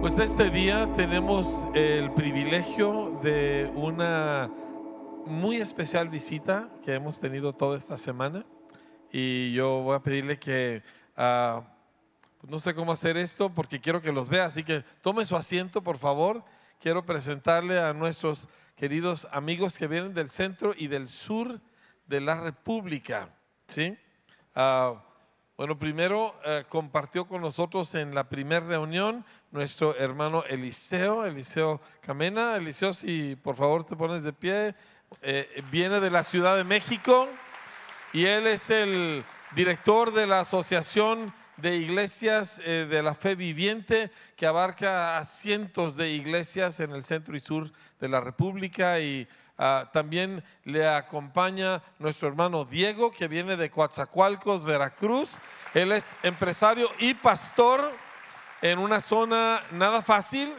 Pues este día tenemos el privilegio de una muy especial visita que hemos tenido toda esta semana y yo voy a pedirle que ah, no sé cómo hacer esto porque quiero que los vea, así que tome su asiento por favor. Quiero presentarle a nuestros queridos amigos que vienen del centro y del sur de la República. ¿sí? Ah, bueno, primero eh, compartió con nosotros en la primera reunión nuestro hermano Eliseo, Eliseo Camena. Eliseo, si por favor te pones de pie, eh, viene de la Ciudad de México y él es el director de la Asociación de Iglesias eh, de la Fe Viviente que abarca a cientos de iglesias en el centro y sur de la República y ah, también le acompaña nuestro hermano Diego que viene de Coatzacoalcos, Veracruz. Él es empresario y pastor en una zona nada fácil,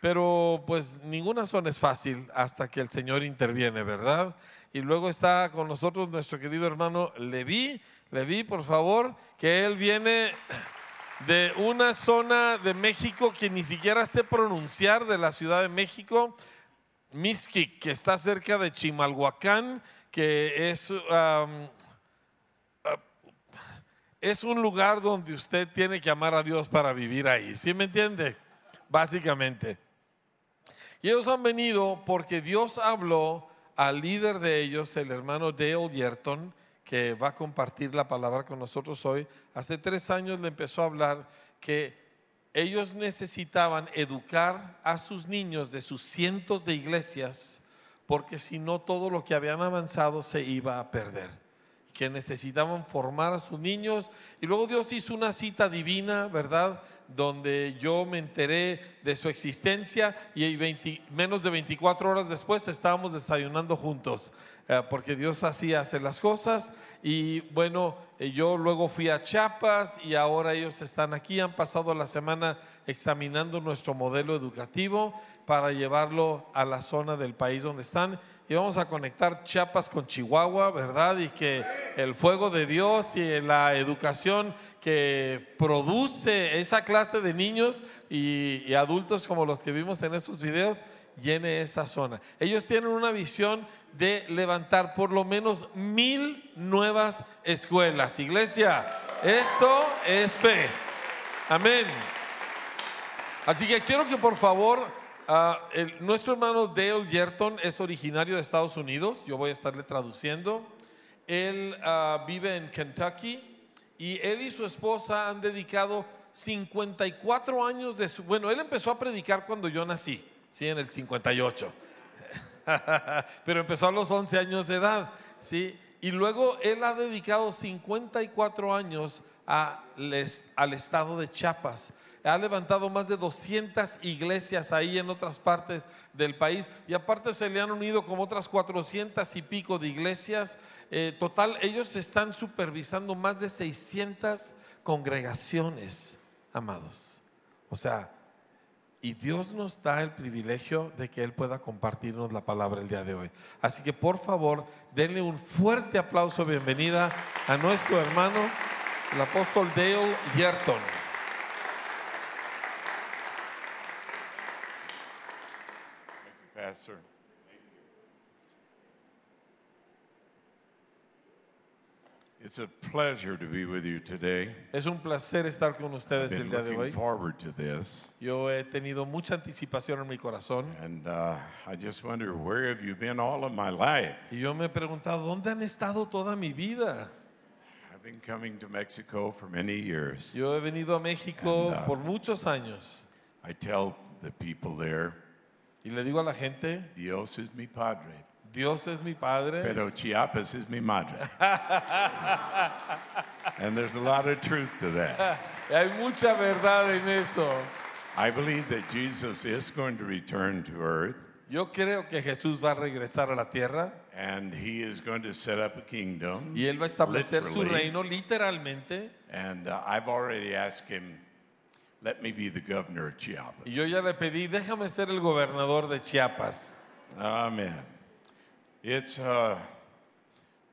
pero pues ninguna zona es fácil hasta que el Señor interviene, ¿verdad? Y luego está con nosotros nuestro querido hermano Leví. Leví, por favor, que él viene de una zona de México que ni siquiera sé pronunciar, de la Ciudad de México, Mixquic, que está cerca de Chimalhuacán, que es, uh, es un lugar donde usted tiene que amar a Dios para vivir ahí. ¿Sí me entiende? Básicamente. Y ellos han venido porque Dios habló al líder de ellos, el hermano Dale Yerton, que va a compartir la palabra con nosotros hoy. Hace tres años le empezó a hablar que ellos necesitaban educar a sus niños de sus cientos de iglesias, porque si no todo lo que habían avanzado se iba a perder. Que necesitaban formar a sus niños. Y luego Dios hizo una cita divina, ¿verdad? Donde yo me enteré de su existencia y 20 menos de 24 horas después estábamos desayunando juntos. Eh, porque Dios así hace las cosas. Y bueno, eh, yo luego fui a Chiapas y ahora ellos están aquí, han pasado la semana examinando nuestro modelo educativo para llevarlo a la zona del país donde están. Y vamos a conectar Chiapas con Chihuahua, ¿verdad? Y que el fuego de Dios y la educación que produce esa clase de niños y, y adultos como los que vimos en esos videos llene esa zona. Ellos tienen una visión de levantar por lo menos mil nuevas escuelas. Iglesia, esto es fe. Amén. Así que quiero que por favor, ah, nuestro hermano Dale Yerton es originario de Estados Unidos. Yo voy a estarle traduciendo. Él ah, vive en Kentucky y él y su esposa han dedicado 54 años de su... Bueno, él empezó a predicar cuando yo nací, sí, en el 58. pero empezó a los 11 años de edad, ¿sí? Y luego él ha dedicado 54 años a les- al estado de Chiapas. Ha levantado más de 200 iglesias ahí en otras partes del país y aparte se le han unido como otras 400 y pico de iglesias. Eh, total, ellos están supervisando más de 600 congregaciones, amados. O sea, y Dios nos da el privilegio de que Él pueda compartirnos la palabra el día de hoy. Así que por favor, denle un fuerte aplauso bienvenida a nuestro hermano, el apóstol Dale Yerton. It's a pleasure to be with you today. Es un placer estar con ustedes el día de looking hoy. forward to this, Yo he tenido mucha anticipación en mi corazón and uh, I just wonder where have you been all of my life? y yo me he preguntado, ¿dónde han estado toda mi vida? I've been coming to Mexico for many years. Yo he venido a México And, uh, por muchos años I tell the people there, y le digo a la gente, Dios es mi padre, Dios es mi Padre. pero Chiapas is mi madre. and there's a lot of truth to that. Hay mucha verdad en eso. I believe that Jesus is going to return to earth, Yo creo que Jesús va a regresar a la tierra and he is going to set up a kingdom. y Él va a establecer su reino literalmente. And uh, I've already asked him, let me be the governor of Chiapas. Y yo ya le pedí, déjame ser el gobernador de Chiapas. Amen. It's uh,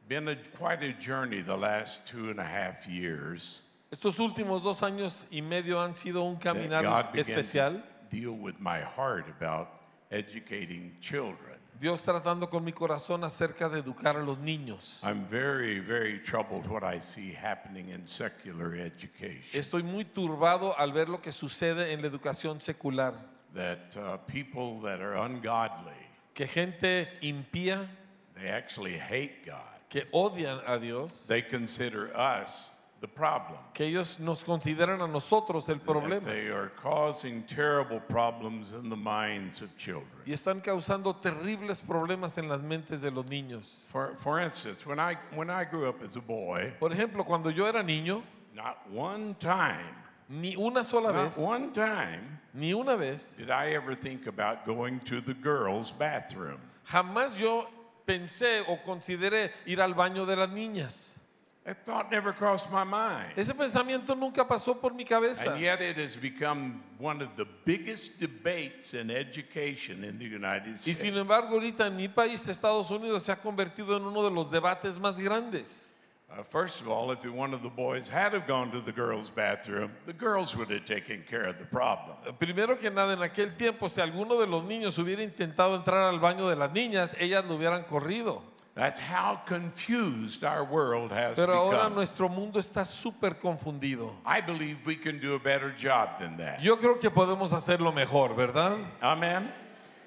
been a, quite a journey the last two and a half years. Estos últimos dos años y medio han sido un caminar especial. deal with my heart about educating children. Dios tratando con mi corazón acerca de educar a los niños. I'm very, very troubled what I see happening in secular education. Estoy muy turbado al ver lo que sucede en la educación secular. That uh, people that are ungodly, Que gente impía, they actually hate God. que odian a Dios, They consider us the problem. que ellos nos consideran a nosotros el That problema. they are causing terrible problems in the minds of children. Y están causando terribles problemas en las mentes de los niños. For, for instance, when I, when I grew up as a boy, Por ejemplo, cuando yo era niño, not one time, ni una sola not vez, one time ni una vez, did I ever think about going to the girls' bathroom. jamás yo pensé o consideré ir al baño de las niñas. That thought never crossed my mind. Ese pensamiento nunca pasó por mi cabeza. And yet it has become one of the biggest debates in education in the United Y States. sin embargo, ahorita en mi país, Estados Unidos, se ha convertido en uno de los debates más grandes. Uh, first of all, if one of the boys had have gone to the girls' bathroom, the girls would have taken care of the problem. Primero que nada, en aquel tiempo, si alguno de los niños hubiera intentado entrar al baño de las niñas, ellas lo hubieran corrido. That's how confused our world has Pero ahora become. nuestro mundo está súper confundido. I believe we can do a better job than that. Yo creo que podemos hacerlo mejor, ¿verdad? Amen.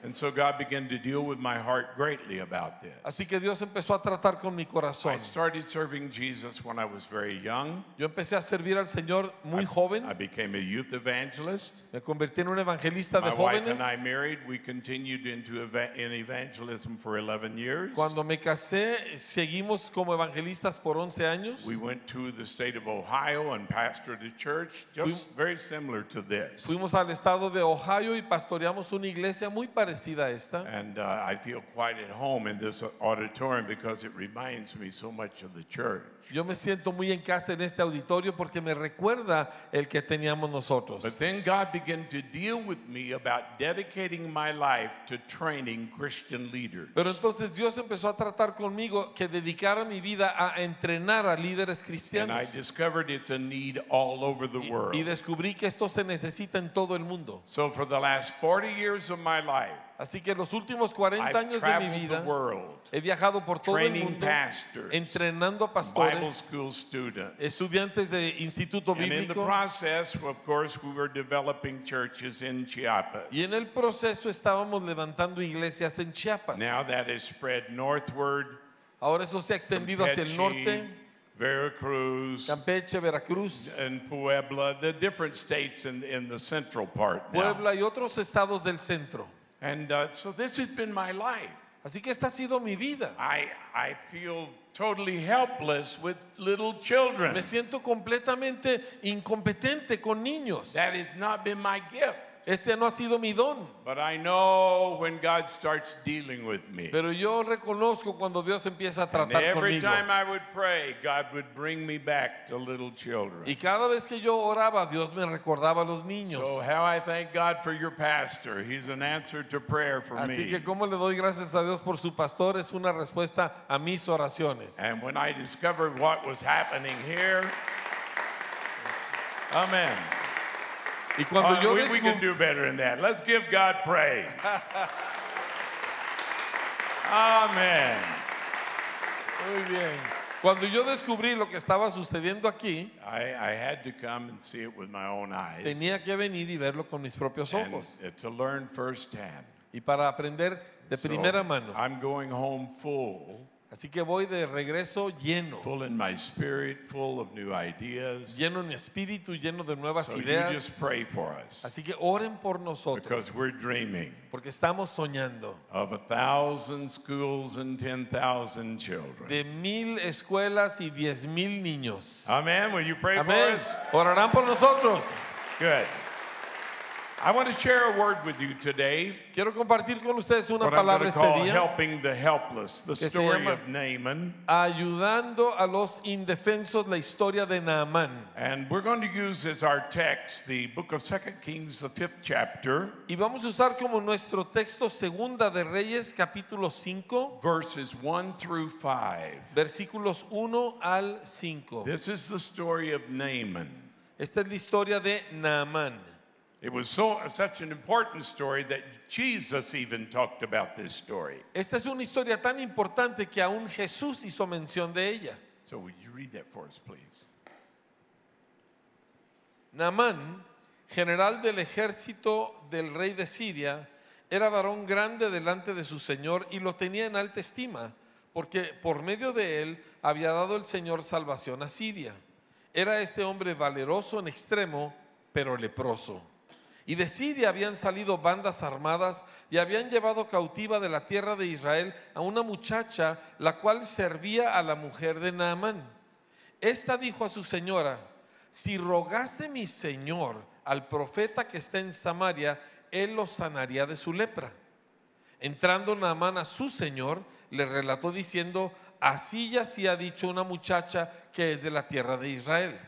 And so God began to deal with my heart greatly about this. Así que Dios empezó a tratar con mi I corazón. started serving Jesus when I was very young. Yo empecé a servir al Señor muy joven. I became a youth evangelist. Me convertí en un evangelista de My wife jóvenes. and I married. We continued into eva- in evangelism for 11 years. Cuando me casé, seguimos como evangelistas por 11 años. We went to the state of Ohio and pastored a church just very similar to this. Fuimos al estado de Ohio y pastoreamos una iglesia muy parecida a esta. And uh, I feel quite at home in this auditorium because it reminds me so much of the church. Yo me siento muy en casa en este auditorio porque me recuerda el que teníamos nosotros. But then God began to deal with me about dedicating my life to training Christian leaders. Pero entonces Dios empezó a tratar conmigo que dedicara mi vida a entrenar a líderes And I cristianos. discovered it's a need all over the Y, world. y descubrí que esto se necesita en todo el mundo. So for the last 40 years of my life, Así que los últimos 40 I've años de mi vida he viajado por todo el mundo pastors, entrenando pastores, estudiantes de instituto bíblico. process, of course, we were developing churches in Chiapas. Y en el proceso estábamos levantando iglesias en Chiapas. Now that has spread northward, Ahora eso se ha extendido hacia el norte, Campeche, Veracruz, Campeche, Veracruz, and Puebla, the different states in, in the central part. Puebla y otros estados del centro. And uh, so this has been my life. Así que esta ha sido mi vida. I, I feel totally helpless with little children. Me siento completamente incompetente con niños. That has not been my gift. Este no ha sido mi don. But I know when God starts dealing with me. Pero yo reconozco cuando Dios empieza a And tratar every conmigo. time I would pray, God would bring me back to little children. Y cada vez que yo oraba, Dios me recordaba a los niños. So how I thank God for your pastor. He's an answer to prayer for Así me. que como le doy gracias a Dios por su pastor, es una respuesta a mis oraciones. And when I discovered what was happening here, Amen. Y cuando Uh, yo we, we can do better than that. Let's give God praise. Amen. muy bien. Cuando yo descubrí lo que estaba sucediendo aquí, I, I had to come and see it with my own eyes tenía que venir y verlo con mis propios and ojos. uh, to learn firsthand. Y para aprender de So, primera mano. I'm going home full, Así que voy de regreso lleno, full in my spirit, full of new ideas. lleno en mi espíritu, lleno de nuevas So you ideas. just pray for us Así que oren por nosotros, because we're dreaming porque estamos soñando of a thousand schools and 10,000 children. de mil escuelas y diez mil niños. Amen. Will you pray for Amén. us? Orarán por nosotros. Good. I want to share a word with you today. Quiero compartir con ustedes una What palabra este día, helping the helpless, the story of Naaman. ayudando a los indefensos, la historia de Naamán. And we're going to use as our text the book of Second Kings, the fifth chapter, Y vamos a usar como nuestro texto Segunda de Reyes, capítulo 5, verses 1 through 5. versículos 1 al 5. This is the story of Naaman. Esta es la historia de Naamán. It was so such an important story that Jesus even talked about this story. Esta es una historia tan importante que aún Jesús hizo mención de ella. So would you read that for us, please? Naamán, general del ejército del rey de Siria, era varón grande delante de su señor y lo tenía en alta estima, porque por medio de él había dado el Señor salvación a Siria. Era este hombre valeroso en extremo, pero leproso. Y de Siria habían salido bandas armadas y habían llevado cautiva de la tierra de Israel a una muchacha, la cual servía a la mujer de Naamán. Esta dijo a su señora, si rogase mi señor al profeta que está en Samaria, él lo sanaría de su lepra. Entrando Naamán a su señor, le relató diciendo, así ya sí ha dicho una muchacha que es de la tierra de Israel.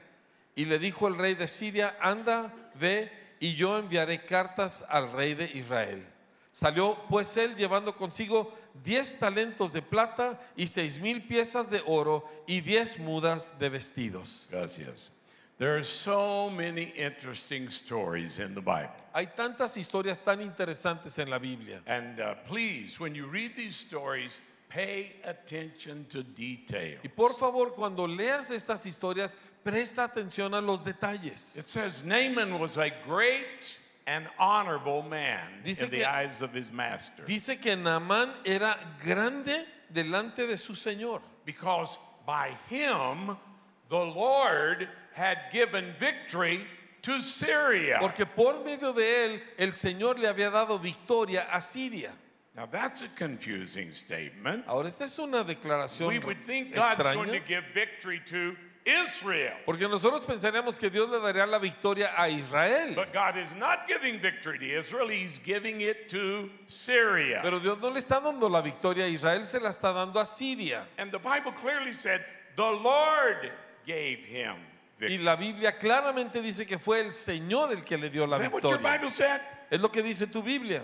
Y le dijo el rey de Siria, anda, ve, y yo enviaré cartas al rey de Israel. Salió pues él llevando consigo diez talentos de plata y seis mil piezas de oro y diez mudas de vestidos. Gracias. There are so many interesting stories in the Bible. Hay tantas historias tan interesantes en la Biblia. And uh, please, when you read these stories, pay attention to detail. Y por favor, cuando leas estas historias, presta atención a los detalles. It says Naaman was a great and honorable man Dice in the que- eyes of his master Dice que Naamán era grande delante de su Señor, because by him the Lord had given victory to Syria. porque por medio de él el Señor le había dado victoria a Siria. Now that's a confusing statement. Ahora, esta es una declaración We would think God's going to extraña, give victory to Israel. porque nosotros pensaríamos que Dios le daría la victoria a Israel, But God is not giving victory to Israel, He's giving it to Syria. pero Dios no le está dando la victoria a Israel, se la está dando a Siria. And the Bible clearly said, the Lord gave him Y victory. la Biblia claramente dice que fue el Señor el que le dio la victoria. Es lo que dice tu Biblia.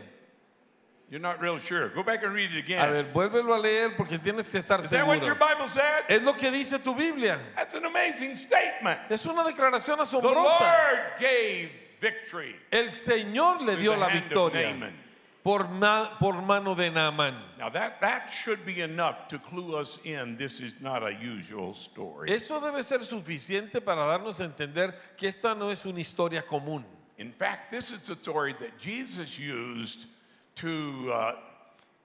You're not real sure. Go back and read it A again. ver, vuélvelo a leer porque tienes que estar Is that what your seguro. Bible said? Es lo que dice tu Biblia. That's an amazing statement. Es una declaración The asombrosa. Lord gave victory El Señor le dio the la hand of victoria Naaman. por, ma- por mano de Naamán. Now that, that should be enough to clue us in. This is not a usual story. Eso debe ser suficiente para darnos a entender que esta no es una historia común. In fact, this is a story that Jesus used to uh,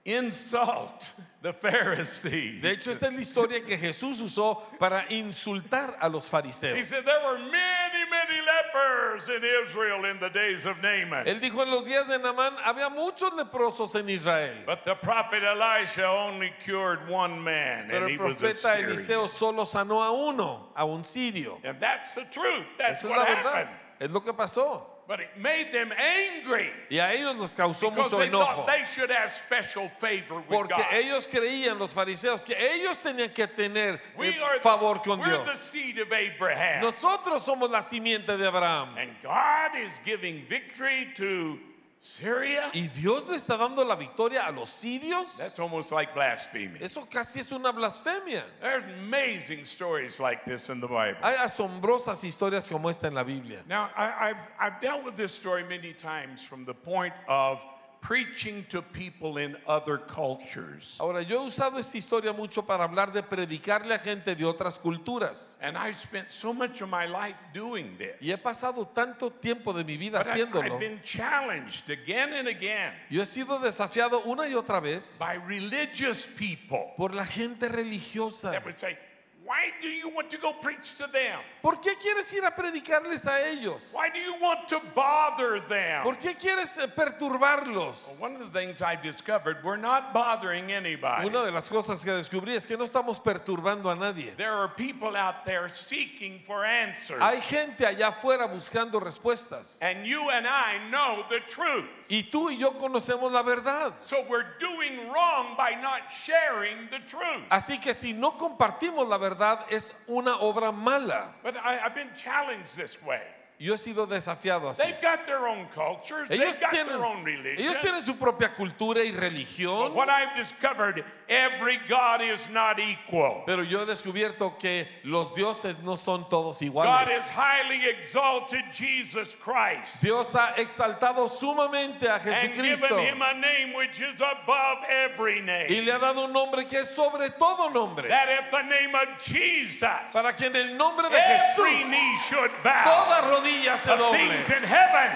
insult the Pharisees. De hecho, esta es la historia que Jesús usó para insultar a los He fariseos. said there were many, many lepers in Israel in the days of Naaman. Él dijo en los días de Naamán, había muchos leprosos en Israel. But the prophet Elisha only cured one man, Pero and he was a profeta Syrian. Eliseo solo sanó a uno, a un sirio. And that's the truth. That's Esa es what la happened. verdad. Es lo que pasó. But it made them angry Y a ellos les causó mucho they enojo. thought they should have special favor with Porque God. ellos creían, los fariseos, que ellos tenían que tener We eh, are the, favor con Dios. seed of Abraham. Nosotros somos la simiente de Abraham. And God is giving victory to Syria. Y Dios le está dando la victoria a los sirios. That's almost like blasphemy. Eso casi es una blasfemia. There's amazing stories like this in the Bible. Hay asombrosas historias como esta en la Biblia. Now, I, I've, I've dealt with this story many times from the point of preaching to people in other cultures. Ahora, yo he usado esta historia mucho para hablar de predicarle a gente de otras culturas. And I've spent so much of my life doing this. Y he pasado tanto tiempo de mi vida But haciéndolo. I've been challenged again and again Yo he sido desafiado una y otra vez by religious people por la gente religiosa. that would say, Why do you want to go preach to them? ¿Por qué quieres ir a predicarles a ellos? Why do you want to bother them? ¿Por qué quieres eh, perturbarlos? One of the things I've discovered, we're not bothering anybody. Una de las cosas que descubrí es que no estamos perturbando a nadie. There are people out there seeking for answers. Hay gente allá afuera buscando respuestas. and you and I know the truth. Y tú y yo conocemos la verdad. So we're doing wrong by not sharing the truth. Así que si no compartimos la verdad es una obra mala. But I, I've been challenged this way. Yo he sido desafiado así. They've got their own cultures, Ellos they've got tienen, their own religion. ellos tienen su propia cultura y religión, But what I've discovered, every God is not equal. pero yo he descubierto que los dioses no son todos God iguales. has highly exalted Jesus Christ Dios ha exaltado sumamente a and Jesucristo given him a name which is above every y name. le ha dado un nombre que es sobre todo nombre, That at the name of Jesus, para que en el nombre de every Jesús knee should toda. Se things in heaven,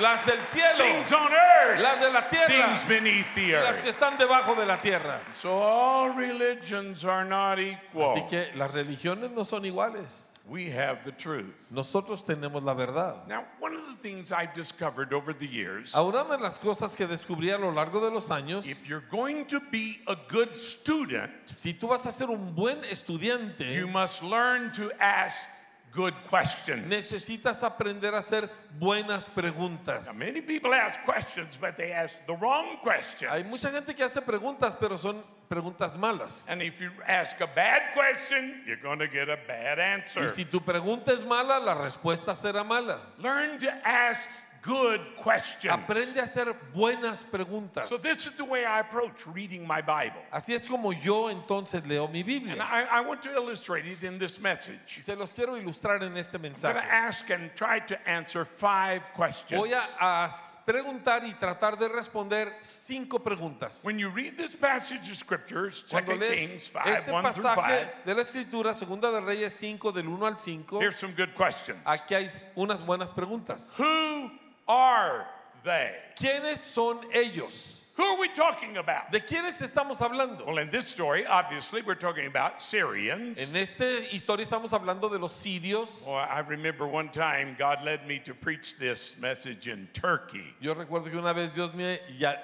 las del cielo, things on earth, las de la tierra things beneath the y las que earth. están debajo de la tierra. So all religions are not equal. Así que las religiones no son iguales. We have the truth. Nosotros tenemos la verdad. Now, one of the things I've discovered over the years, Ahora una de las cosas que descubrí a lo largo de los años, if you're going to be a good student, si tú vas a ser un buen estudiante, you must learn to ask good questions. necesitas aprender a hacer buenas preguntas. Now, many people ask questions, but they ask the wrong questions. Hay mucha gente que hace preguntas, pero son preguntas malas. And if you ask a bad question, you're going to get a bad answer. Y si tu pregunta es mala, la respuesta será mala. Learn to ask good questions. Aprende a hacer buenas preguntas. So this is the way I approach reading my Bible. Así es como yo entonces leo mi And Biblia. I, I want to illustrate it in this Y message. se los quiero ilustrar en este I'm going mensaje. to ask and try to answer five questions. Voy a, a preguntar y tratar de responder cinco preguntas. When you read this passage of scriptures, 2 Cuando lees Kings 5, este 1 through pasaje 5, de la Escritura, Segunda de Reyes 5, del 1 al 5, here's some good questions. aquí hay unas buenas preguntas. Who are they? ¿Quiénes son ellos? Who are we talking about? ¿De quiénes estamos hablando? Well, in this story, obviously, we're talking about Syrians. En esta historia estamos hablando de los sirios. Well, I remember one time God led me to preach this message in Turkey. Yo recuerdo que una vez Dios me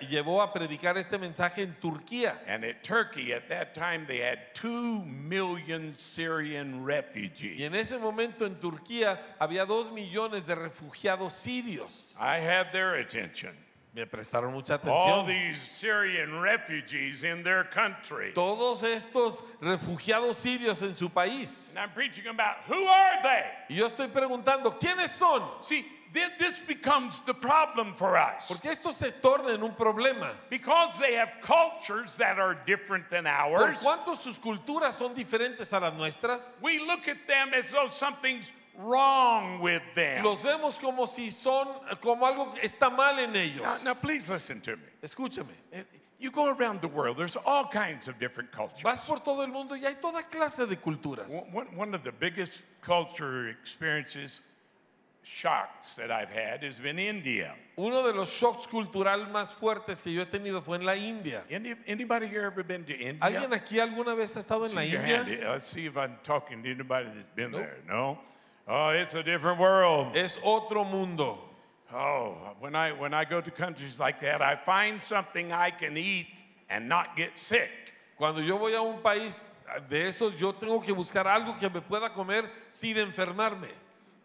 llevó a predicar este mensaje en Turquía. And at Turkey, at that time, they had two million Syrian refugees. Y en ese momento en Turquía había dos millones de refugiados sirios. I had their attention. Me prestaron mucha All atención. these Syrian refugees in their country. Todos estos refugiados sirios en su país. And I'm preaching about who are they? Y yo estoy preguntando, ¿quiénes son? See, thi- this becomes the problem for us. Porque esto se torna en un problema. Because they have cultures that are different than Por ours, cuanto sus culturas son diferentes a las nuestras, we look at them as though something's wrong with them. los vemos como si son, como algo está mal en ellos. Now, now, please listen to me. Escúchame. Uh, You go around the world, there's all kinds of different cultures. Vas por todo el mundo y hay toda clase de culturas. One, one of the biggest culture experiences, shocks that I've had, has been India. Uno de los shocks cultural más fuertes que yo he tenido fue en la India. Any, anybody here ever been to India? ¿Alguien aquí alguna vez ha estado en la See India? hand. Let's see if I'm talking to anybody that's been Nope. there. No? Oh, it's a different world. Es otro mundo. Oh, when I when I go to countries like that, I find something I can eat and not get sick. Cuando yo voy a un país de esos, yo tengo que buscar algo que me pueda comer sin enfermarme.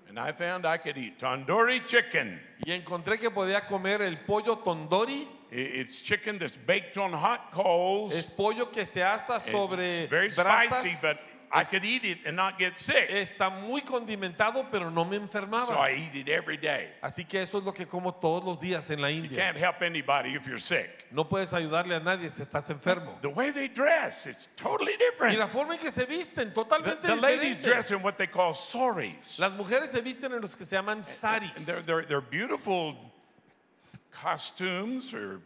And I found I could eat tandoori chicken. Y encontré que podía comer el pollo tandoori. It's chicken that's baked on hot coals. Es pollo que se asa It's sobre very spicy, brasas. but I could eat it and not get sick. Está muy condimentado, pero no me So enfermaba. I eat it every day. Así que eso es lo que como todos los días en la You India. can't help anybody if you're sick. No puedes ayudarle a nadie si estás enfermo. The way they dress, it's totally Y different. la forma en que se visten, The, totalmente the ladies diferente. dress in what they call saris. Las mujeres se visten en los que se llaman And saris. they're, they're, they're beautiful costumes or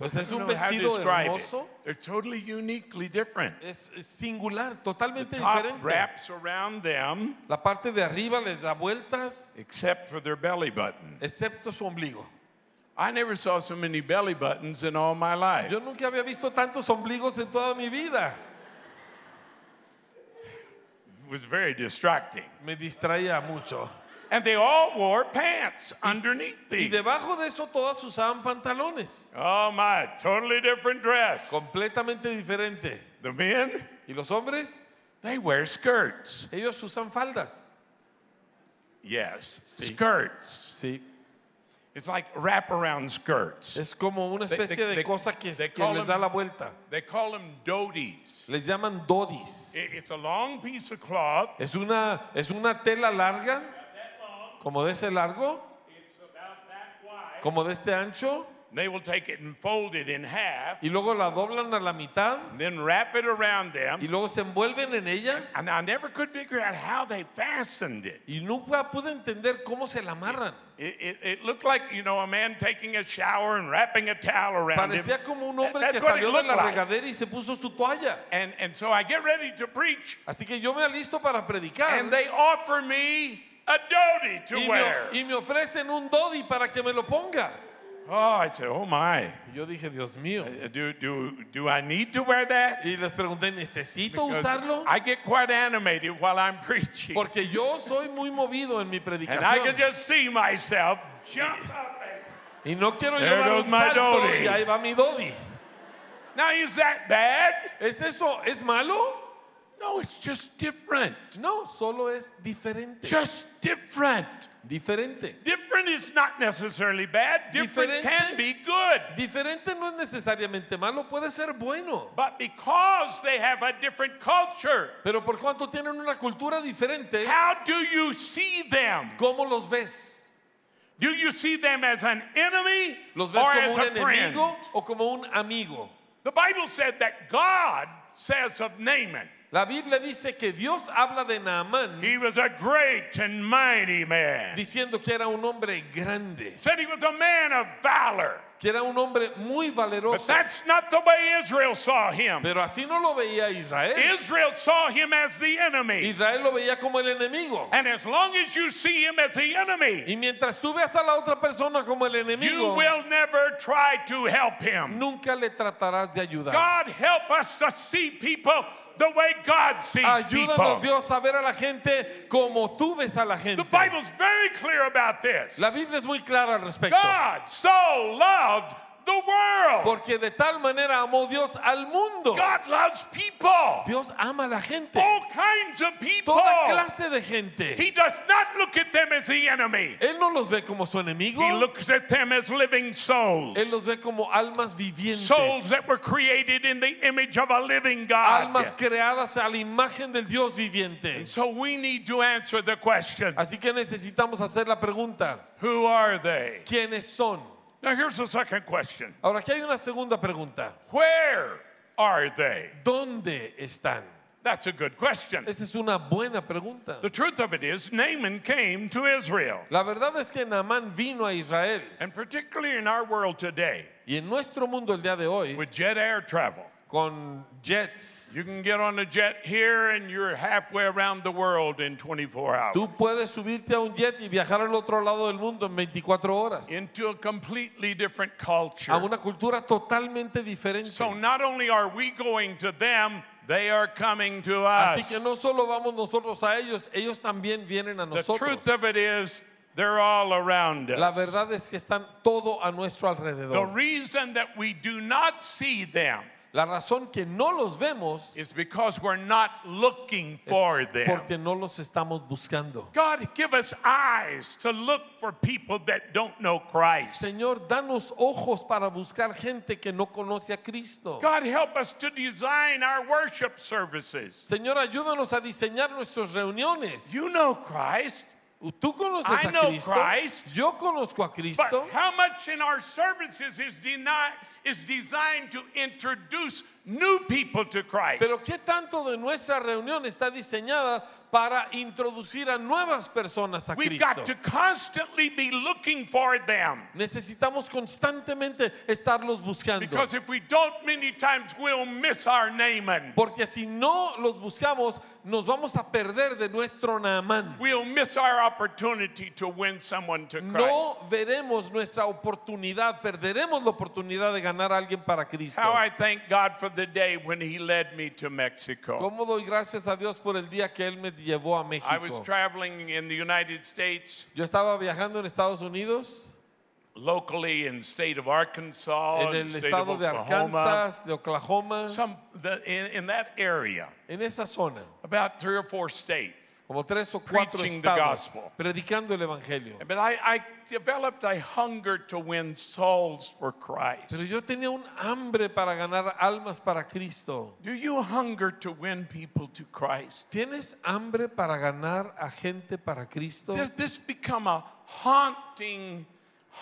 Pues es un vestido it. hermoso. They're totally uniquely different. Es singular, The totalmente top diferente. wraps around them La parte de arriba les da vueltas, except for their belly button. excepto su ombligo. I never saw so many belly buttons in all my life. Yo nunca había visto tantos ombligos en toda mi vida. It was very distracting. Me distraía mucho. And they all wore pants underneath Y these. debajo de eso todas usaban pantalones. Oh my, totally different dress. Completamente diferente. The men, ¿Y los hombres? they wear skirts. Ellos usan faldas. Yes, Sí. skirts. Sí. It's like wraparound skirts. Es como una They- they- especie they- de cosa que, they que call les them- da la vuelta. They call them dhotis. Les llaman dodis. I- It's a long piece of cloth Es una, es una tela larga como de ese largo, como de este ancho, They will take it and fold it in half, y luego la doblan a la mitad, then wrap it around y them. luego se envuelven en ella, And I never could figure out how they fastened it. y nunca pude entender cómo se la amarran. It, it, it looked like, you know, a man taking a shower and wrapping a towel around him. Parecía como un hombre That's que salió de la like. regadera y se puso su toalla. And, and so I get ready to preach, Así que yo me alisto para predicar. and they offer me a dhoti to y, wear. me, y me ofrecen un dodi para que me lo ponga. Oh, I said, oh my. Yo dije, Dios mío. Uh, Do, do, do I need to wear that? Y les pregunté, ¿necesito Because usarlo? I get quite animated while I'm preaching. Porque yo soy muy movido en mi And I predicación. can just see myself jump up. and- Y no quiero yo There dar goes un salto y ahí va mi dodi. Now, is that bad? ¿Es eso? ¿Es malo? No, it's just different. No, solo es diferente. Just different. Diferente. Different is not necessarily bad. Different Diferente. can be good. Diferente no es necesariamente malo, puede ser bueno. But because they have a different culture, Pero por cuanto tienen una cultura diferente, how do you see them? ¿cómo los ves? Do you see them as an enemy ¿Los ves or como as un a friend? enemigo o como un amigo? The Bible said that God says of Naaman, La Biblia dice que Dios habla de Naamán he was a great and mighty man. diciendo que era un hombre grande, Said he was a man of valor. que era un hombre muy But valeroso. that's not the way Israel saw him. Pero así no lo veía Israel. Israel saw him as the enemy. Israel lo veía como el enemigo. And as long as you see him as the enemy, Y mientras tú veas a la otra persona como el you enemigo, will never try to help him. nunca le tratarás de ayudar. God help us to see people the way God sees Ayúdanos people. Dios a ver a la gente como tú ves a la gente. The Bible's very clear about this. La Biblia es muy clara al respecto. God so loved the world. Porque de tal manera amó Dios al mundo. God loves people. Dios ama a la gente. All kinds of people. Toda clase de gente. He does not look at them as the enemy. Él no los ve como su enemigo. He looks at them as living souls. Él los ve como almas vivientes. Souls that were created in the image of a living God. Almas creadas a la imagen del Dios viviente. So we need to answer the question Así que necesitamos hacer la pregunta. who are they? ¿Quiénes son? Now, here's the second question Ahora aquí hay una segunda pregunta. Where are they? ¿Dónde están? That's a good question. Esa es una buena pregunta. The truth of it is, Naaman came to Israel. La verdad es que Naamán vino a Israel And particularly in our world today, y en nuestro mundo el día de hoy with jet air travel, con jets. you can get on a jet here and you're halfway around the world in 24 hours Tú puedes subirte a un jet y viajar al otro lado del mundo en 24 horas into a completely different culture. a una cultura totalmente diferente. So not only are we going to them, they are coming to us. Así que no solo vamos nosotros a ellos, ellos también vienen a nosotros. The truth of it is, they're all around us. La verdad es que están todo a nuestro alrededor. The reason that we do not see them La razón que no los vemos is because we're not looking for them. porque no los estamos buscando. God, give us eyes to look for people that don't know Christ. Señor, danos ojos para buscar gente que no conoce a Cristo. God, help us to design our worship services. Señor, ayúdanos a diseñar nuestras reuniones. You know Christ, Tú conoces I a know Cristo. Christ. Yo conozco a but Cristo. how much in our services is, deni- is designed to introduce new people to Christ? Pero qué tanto de nuestra reunión está diseñada para introducir a nuevas personas a We've Cristo. got to constantly be looking for them. Necesitamos constantemente estarlos buscando. Because if we don't, many times we'll miss our Naaman. Porque si no los buscamos, nos vamos a perder de nuestro Naamán. We'll miss our opportunity to win someone to Christ. No veremos nuestra oportunidad, perderemos la oportunidad de ganar a alguien para Cristo. How I thank God for the day when He led me to Mexico. ¿Cómo doy gracias a Dios por el día que Él me llevó a I was traveling in the United States, Yo estaba viajando en Estados Unidos, locally in state of Arkansas, en in el the state of estado de Oklahoma, Arkansas, de Oklahoma, some the, in, in that area, en esa zona. about three or four states. Como tres o cuatro Preaching the estados, gospel. predicando el Evangelio. But I, I developed a hunger to win souls for Christ. Pero yo tenía un hambre para ganar almas para Cristo. Do you hunger to win people to Christ? ¿Tienes hambre para ganar a gente para Cristo? Does this become a haunting,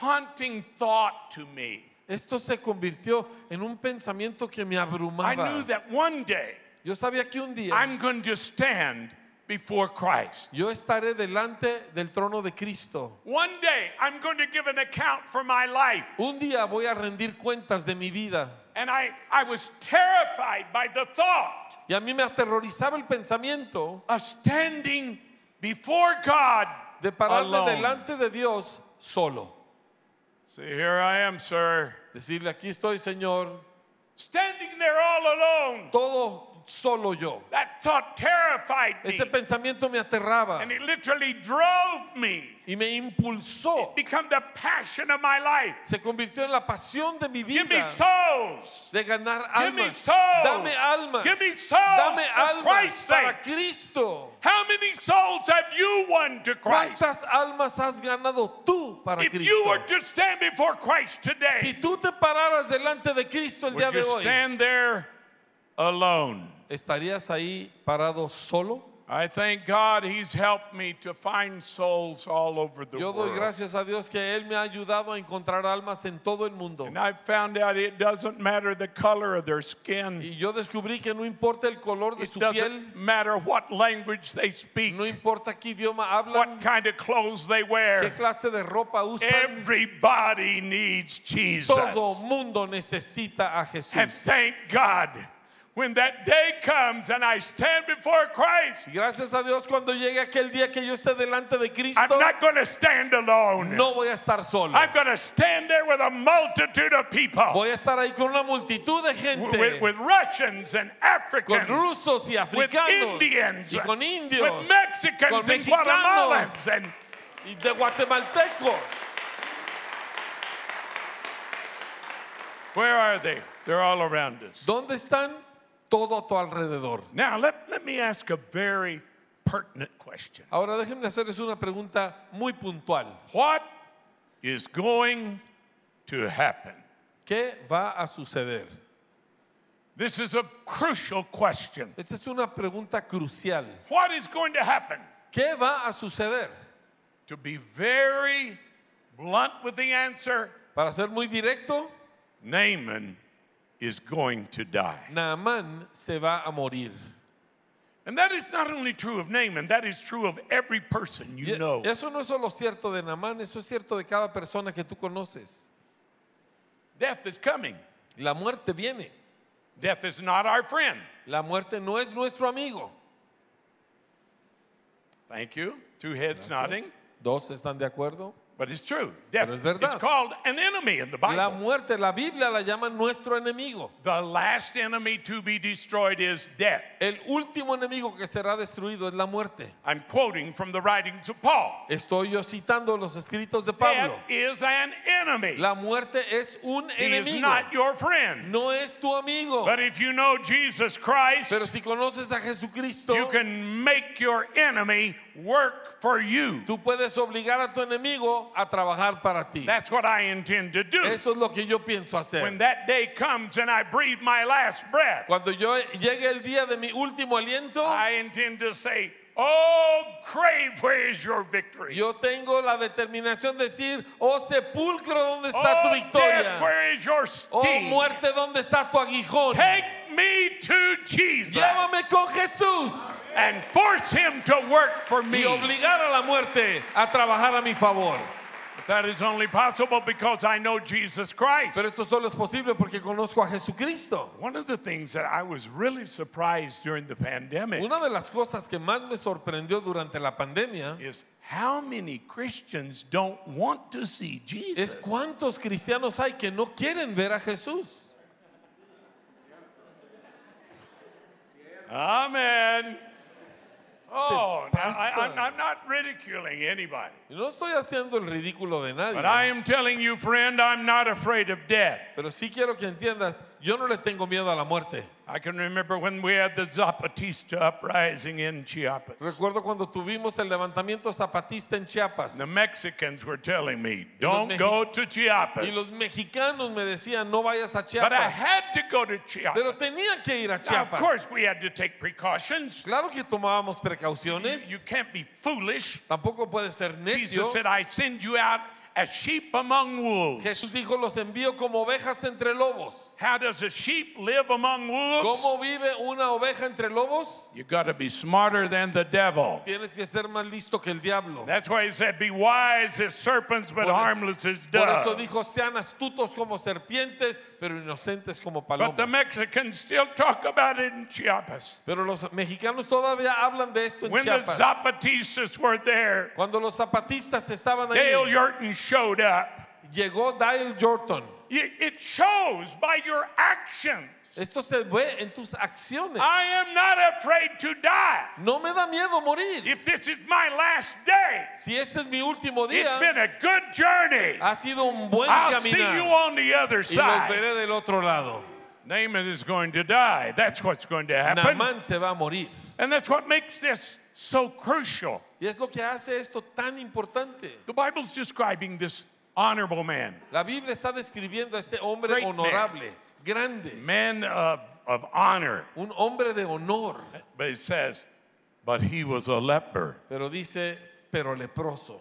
haunting thought to me? Esto se convirtió en un pensamiento que me I abrumaba. knew that one day Yo sabía que un día I'm going to stand before Christ. yo estaré delante del trono de Cristo. One day I'm going to give an account for my life. Un día voy a rendir cuentas de mi vida. And I, I was terrified by the thought Y a mí me aterrorizaba el pensamiento of standing before God de pararme alone. delante de Dios solo. See, here I am, sir, Decirle, aquí estoy, Señor, standing there all alone. todo solo yo. That thought terrified me. Ese pensamiento me aterraba And it literally drove me. y me impulsó. Become the passion of my life. Se convirtió en la pasión de mi Give me vida souls. de ganar Give me almas. souls. Dame almas. Give me souls Dame for almas Christ's para sake. Cristo. How many souls have you won to Christ? ¿Cuántas almas has ganado tú para If you were Cristo? to stand before Christ Si today, tú te pararas delante de Cristo el día would de you hoy, stand there alone? ¿Estarías ahí parado solo? I thank God He's helped me to find souls all over the Yo doy world. gracias a Dios que Él me ha ayudado a encontrar almas en todo el mundo. And I've found out it doesn't matter the color of their skin. Y yo descubrí que no importa el color de It su piel, doesn't matter what language they speak, no importa qué idioma hablan, what kind of clothes they qué wear. clase de ropa usan. Everybody needs Jesus. Todo mundo necesita a And Jesús. thank God when that day comes and I stand before Christ, gracias a Dios cuando llegue aquel día que yo esté delante de Cristo, I'm not going to stand alone. no voy a estar solo. I'm going to stand there with a multitude of people, Voy a estar ahí con una multitud de gente, with, with Russians and Africans. con rusos y africanos. with Indians, y con indios, with Mexicans con and Guatemalans, and y de guatemaltecos. where are they? They're all around us. ¿Dónde están? Todo a tu alrededor. Now, let, let me ask a very pertinent question. Ahora déjenme hacerles una pregunta muy puntual. What is going to happen? ¿Qué va a suceder? This is a crucial question. Esta es una pregunta crucial. What is going to happen? ¿Qué va a suceder? To be very blunt with the answer, Para ser muy directo, Naaman is going to die. Naamán se va a morir. And that is not only true of Naaman, that is true of every person Y you know. eso no es solo cierto de Naamán, eso es cierto de cada persona que tú conoces. Death is coming. La muerte viene. Death is not our friend. La muerte no es nuestro amigo. Thank you. Two heads nodding. Dos están de acuerdo. But it's true. Death Pero es verdad. it's called an enemy in the La Bible. muerte, la Biblia la llama nuestro enemigo. The last enemy to be destroyed is death. El último enemigo que será destruido es la muerte. I'm quoting from the writings of Paul. Estoy yo citando los escritos de Pablo. Death is an enemy. La muerte es un He is enemigo. not your friend. No es tu amigo. But if you know Jesus Christ, Pero si conoces a Jesucristo, you can make your enemy work for you. tú puedes obligar a tu enemigo a trabajar para ti. That's what I intend to do. Eso es lo que yo pienso When hacer. that day comes and I breathe my last breath, Cuando yo llegue el día de mi último aliento, I intend to say, Oh, grave, where is your victory? yo tengo la determinación de decir, oh sepulcro, ¿dónde está tu oh, death, victoria? where is your Oh muerte, ¿dónde está tu aguijón? Take me to Jesus Llévame con Jesús and force him to work for me. y obligar a la muerte a trabajar a mi favor. That is only possible because I know Jesus Christ. Pero esto solo es posible porque conozco a Jesucristo. One of the things that I was really surprised during the pandemic Una de las cosas que más me sorprendió durante la pandemia is how many Christians don't want to see Jesus. es cuántos cristianos hay que no quieren ver a Jesús. Amen. Oh, I, I'm, I'm not ridiculing anybody. No estoy haciendo el ridículo de nadie. But I am telling you, friend, I'm not afraid of death. pero sí quiero que entiendas, Yo no le tengo miedo a la muerte. I can remember when we had the Zapatista uprising in Chiapas. Recuerdo cuando tuvimos el levantamiento zapatista en Chiapas. The Mexicans were telling me, los don't go to Y los Chiapas. mexicanos me decían, no vayas a But I Chiapas. had to go to Chiapas. Pero tenía que ir a Now, of Chiapas. course, we had to take precautions. Claro que tomábamos You, precauciones. you can't be foolish. Tampoco puede ser necio. Jesus said, I send you out as sheep among wolves. Jesús dijo, los envío como ovejas entre lobos. How does a sheep live among wolves? ¿Cómo vive una oveja entre lobos? You got to be smarter than the devil. Tienes que ser más listo que el diablo. That's why he said, Be wise as serpents, but Por harmless as Por eso doves. dijo, sean astutos como serpientes, pero inocentes como But the palomas. Mexicans still talk about it in Chiapas. Pero los mexicanos todavía hablan de esto en When the Chiapas. Zapatistas were there, Cuando los zapatistas estaban Dale ahí, Yurton showed up. llegó Dale Jordan. It shows by your actions. Esto se ve en tus acciones. I am not afraid to die. No me da miedo morir. If this is my last day, Si este es mi último día, it's been a good journey. ha sido un buen I'll see you on the other Y los side. veré del otro lado. Naaman is going to die. That's what's going to happen. Naamán se va a morir. And that's what makes this so crucial. Y es lo que hace esto tan importante. The Bible's describing this honorable man, La Biblia está describiendo a este hombre Great man. honorable, grande, man of, of honor. un hombre de honor. But it says, but he was a leper. Pero dice, pero leproso.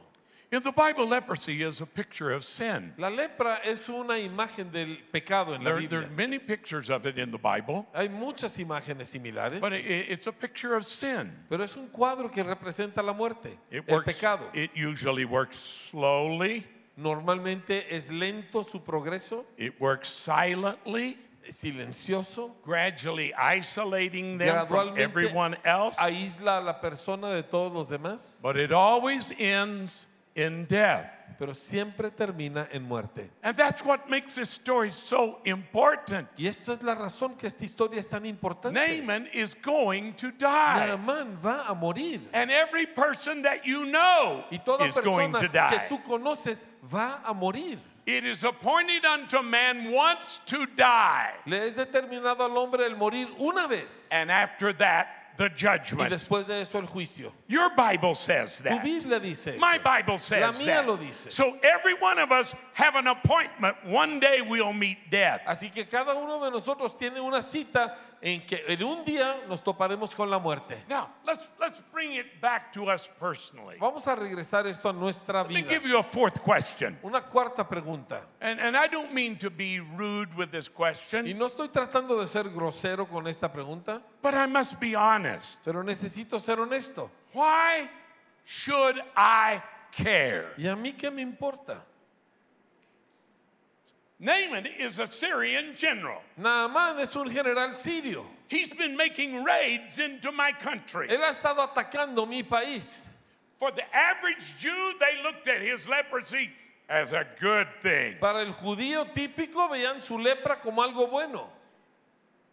In the Bible, leprosy is a picture of sin. La lepra es una imagen del pecado en la There, Biblia. there's many pictures of it in the Bible, Hay muchas imágenes similares, but it, it's a picture of sin. pero es un cuadro que representa la muerte, It el works. pecado. It usually works slowly. Normalmente es lento su progreso, It works silently, silencioso, gradually isolating them from everyone else. aísla a la persona de todos los demás, But it always ends in death. pero siempre termina en muerte. And that's what makes this story so important. Y esto es la razón que esta historia es tan importante. Naaman is going to die. Naamán va a morir. And every person that you know Y toda is going persona to que tú conoces va a morir. It is appointed unto man once to die, Le es determinado al hombre el morir una vez and after that, the y judgment. después de eso el juicio. Your Bible says Tu that. Biblia dice eso. My Bible La says mía that. lo dice. So every one of us have an appointment. One day we'll meet death. Así que cada uno de nosotros tiene una cita en que en un día nos toparemos con la muerte. Now, let's let's bring it back to us personally. Vamos a regresar esto a nuestra Let me vida. give you a fourth question. Una cuarta pregunta. And, and I don't mean to be rude with this Y question, no estoy tratando de ser grosero con esta pregunta, but I must be honest. pero necesito ser honesto. Why should I care? ¿Y a mí qué me importa? Naaman is a Syrian general. Naamán es un general sirio. He's been making raids into my country. Él ha estado atacando mi país. For the average Jew, they looked at his leprosy as a good thing. Para el judío típico veían su lepra como algo bueno.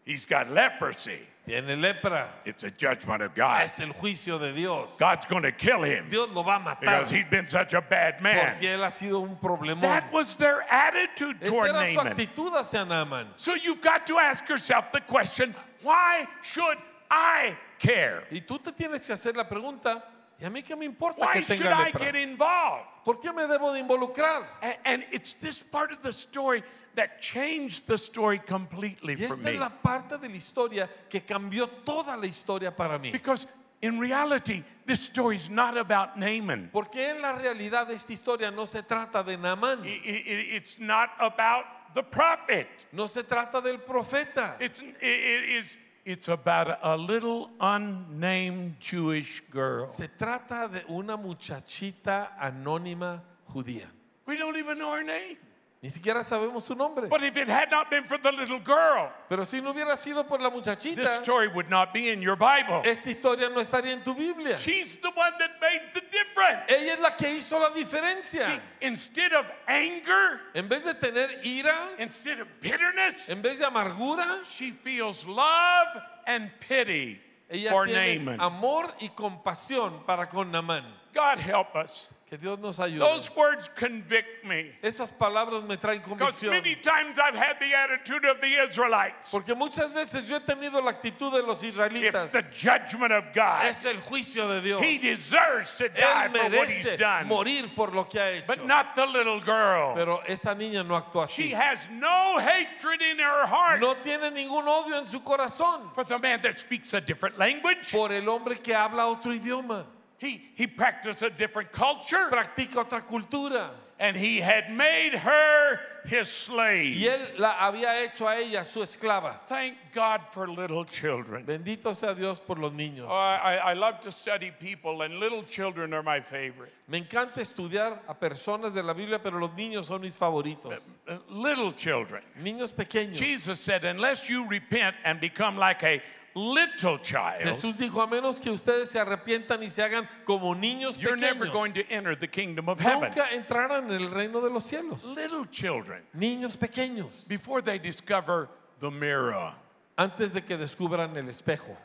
He's got leprosy. Tiene lepra. It's a judgment of God. Es el juicio de Dios. God's going to kill him Dios lo va a matar because he'd been such a bad man. porque él ha sido un problemón. That was their attitude Esa toward era su actitud hacia Naaman. So you've got to ask yourself the question why should I care? Y tú te tienes que hacer la pregunta, ¿y a mí qué me importa Why que should I get involved? ¿Por qué me debo de involucrar? A- And it's this part of the story that changed the story completely Y for esta es me. la parte de la historia que cambió toda la historia para mí. Because in reality, this story is not about Naaman. Porque en la realidad esta historia no se trata de Naamán, I- I- I- It's not about the prophet. no se trata del profeta. It's, it- it is, it's about a little unnamed Jewish girl. Se trata de una muchachita anónima judía. We don't even know her name. Ni siquiera sabemos su nombre. But if it had not been for the little girl, Pero si no hubiera sido por la this muchachita, story would not be in your Bible. esta historia no estaría en tu Biblia. She's the one that made the difference. Ella es la que hizo la See, diferencia. instead of anger, En vez de tener ira, instead of bitterness, en vez de amargura, she feels love and pity ella for tiene Naaman. amor y compasión para con Naamán. God help us. Que Dios nos ayude. Those words convict me. Esas palabras me traen Because convicción. many times I've had the attitude of the Israelites. Porque muchas veces yo he tenido la actitud de los It's israelitas. the judgment of God. Es el juicio de Dios. He deserves to die Él for what he's merece done. morir por lo que ha hecho. But not the little girl. Pero esa niña no actuó She así. has no hatred in her heart No tiene ningún odio en su corazón for the man that speaks a different language. por el hombre que habla otro idioma. He, he practiced a different culture. Practica otra cultura. And he had made her his Y slave. él la había hecho a ella su esclava. Thank God for little children. Bendito sea Dios por los niños. Oh, I, I love to study people, and little children are my favorite. Me encanta estudiar a personas de la Biblia, pero los niños son mis favoritos. Uh, Little children. Niños pequeños. Jesus said, unless you repent and become like a little child, Jesús dijo, a menos que ustedes se arrepientan y se hagan como niños you're never going pequeños, to enter the kingdom of heaven. nunca entrarán en el reino de los cielos. Little children, Niños pequeños, before they discover the mirror. antes de que descubran el espejo.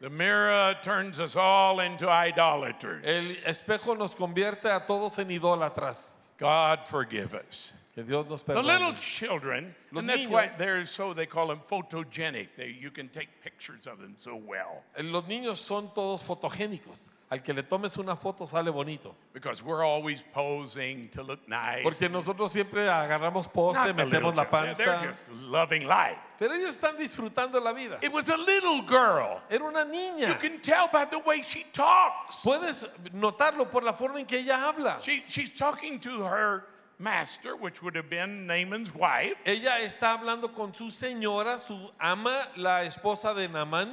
The mirror turns us all into idolaters. El espejo nos convierte a todos en idólatras. God forgive us. Que Dios nos The little perdone. children, Los and that's why niños. they're so, they call them photogenic. They, you can take pictures of them so well Los niños son todos fotogénicos. Al que le tomes una foto sale bonito. because we're always posing to look nice. Porque nosotros siempre agarramos pose, Not the little metemos la children. They're panza. just loving life. Pero ellos están disfrutando la vida. It was a little girl. Era una You niña. can tell by the way she talks. Puedes notarlo por la forma en que ella habla. She, she's talking to her master, which would have been Naaman's wife. Ella está hablando con su señora, su ama, la esposa de Naamán.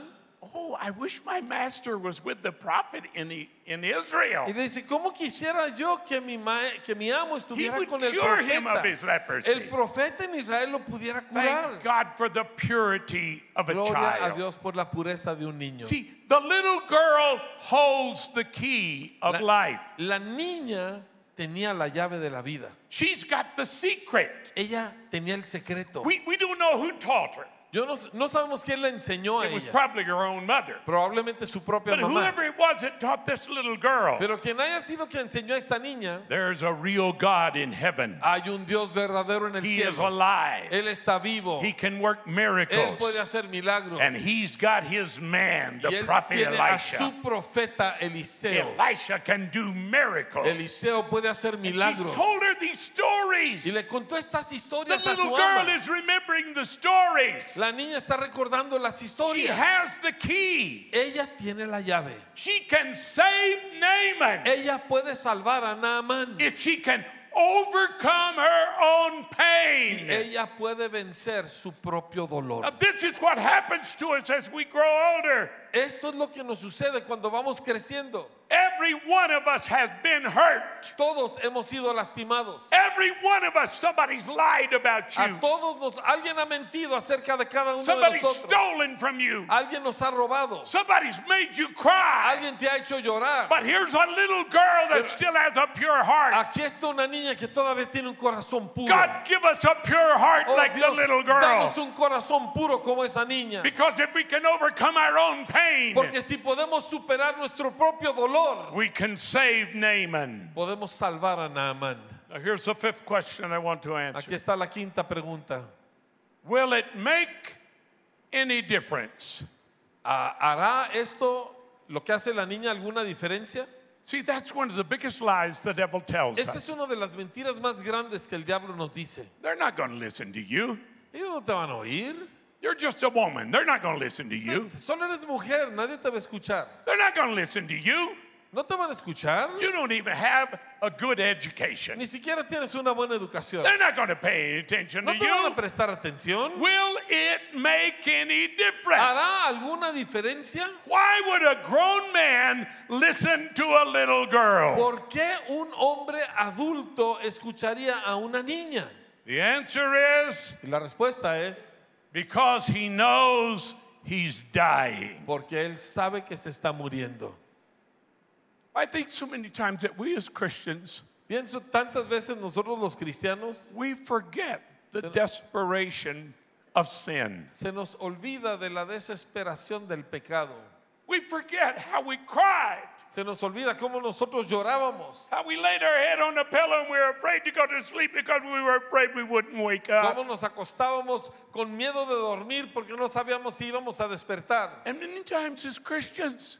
Oh, I wish my master was with the prophet in, the, in Israel. Y dice, ¿cómo quisiera yo que mi, ma- que mi amo estuviera con el cure him of profeta? his leprosy. El profeta en Israel lo pudiera curar. Thank God for the purity of a Gloria a child. Dios por la pureza de un niño. See, the little girl holds the key of La, life. la niña tenía la llave de la vida. She's got the secret. Ella tenía el secreto. We, we don't know who taught her. Yo no, no sabemos quién la enseñó a It was ella. probably her own mother. Probablemente su propia But mamá. whoever it was that taught this little girl, Pero quien haya sido que enseñó a esta niña, there's a real God in heaven. hay un Dios verdadero en el He is cielo. alive. Él está vivo. He can work Él miracles. puede hacer milagros. And he's got his man, Y the él prophet tiene a Elisha. su profeta Eliseo. Elisha can do miracles. Eliseo puede hacer She's milagros. told her these stories. Y le contó estas The historias a little su girl ama. is remembering the stories. La niña está recordando las She historias. has the key. Ella tiene la llave. She can save Naaman Ella puede salvar a Naamán. if she can overcome her own pain. Ella puede vencer su propio Now, dolor. this is what happens to us as we grow older. Esto es lo que nos sucede cuando vamos creciendo. Every one of us has been hurt. Todos hemos sido lastimados. Every one of us, somebody's lied about A you. todos nos, alguien ha mentido acerca de cada uno de Somebody's nosotros. stolen from you. Alguien nos ha robado. Somebody's made you cry. Alguien te ha hecho llorar. But here's a little girl that still has a pure heart. Aquí está una niña que todavía tiene un corazón puro. God, give us a pure heart Oh, like the Dios, little danos girl. un corazón puro como esa niña. Because if we can overcome our own pain, Porque si podemos superar nuestro propio dolor, we can save Naaman. podemos salvar a Naamán. Now, here's the fifth question I want to answer. Aquí está la quinta pregunta. Will it make any difference? Ah, ¿Hará esto, lo que hace la niña, alguna diferencia? See, that's one of the biggest lies the devil tells Esta es us. una de las mentiras más grandes que el diablo nos dice. They're not going to listen to you. Ellos no te van a oír. You're just a woman. They're not going to listen to you. Solo eres mujer, nadie te va a escuchar. They're not going to listen to you. No te van a escuchar. You don't even have a good education. Ni siquiera tienes una buena educación. They're not going to pay attention No to te van a you. prestar atención. Will it make any difference? ¿Hará alguna diferencia? Why would a grown man listen to a little girl? ¿Por qué un hombre adulto escucharía a una niña? The answer is Y la respuesta es because he knows he's dying. porque él sabe que se está muriendo. I think so many times that we as Christians, Pienso tantas veces nosotros los cristianos we forget the Se- desperation of sin. se nos olvida de la desesperación del pecado. We forget how we cried Se nos olvida cómo nosotros llorábamos. How we laid our head on the pillow and we were afraid to go to sleep because we were afraid we wouldn't wake up. Cómo nos acostábamos con miedo de dormir porque no sabíamos si íbamos a despertar. And many times as Christians,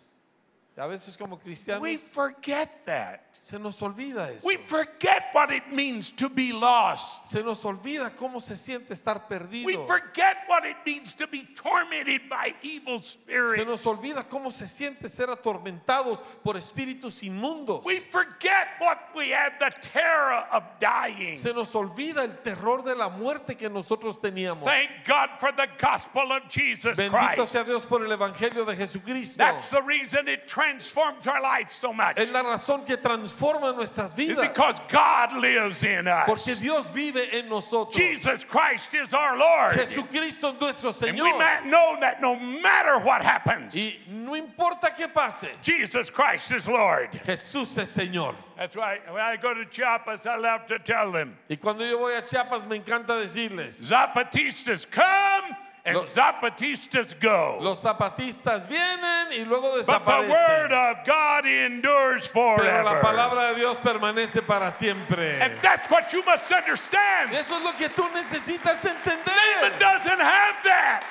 A veces como cristianos we forget that. se nos olvida eso. We forget what it means to be lost. Se nos olvida cómo se siente estar We perdido. forget what it means to be tormented by evil Se spirits. nos olvida cómo se siente ser atormentados por espíritus inmundos. We forget what we had the terror of dying. Se nos olvida el terror de la muerte que nosotros teníamos. Thank God for the gospel of Jesus Bendito Christ. sea Dios por el Evangelio de Jesucristo. That's the reason it transforms our life so much. Es la razón que transforma nuestras It's vidas. because God lives in Porque us. Dios vive en nosotros. Jesus Christ is our Lord. Jesucristo es nuestro And we Señor. ma- know that no matter what happens, Y no importa qué pase, Jesus Christ is Lord. Jesús es Señor. That's why when I go to Chiapas, I love to tell them, Y cuando yo voy a Chiapas me encanta decirles, Zapatistas come and Los- Zapatistas go. los zapatistas vienen y luego But the word desaparecen. of God endures Pero la forever. palabra de Dios permanece para siempre. And that's what you must understand. Eso es lo que tú necesitas Naaman entender. doesn't have that.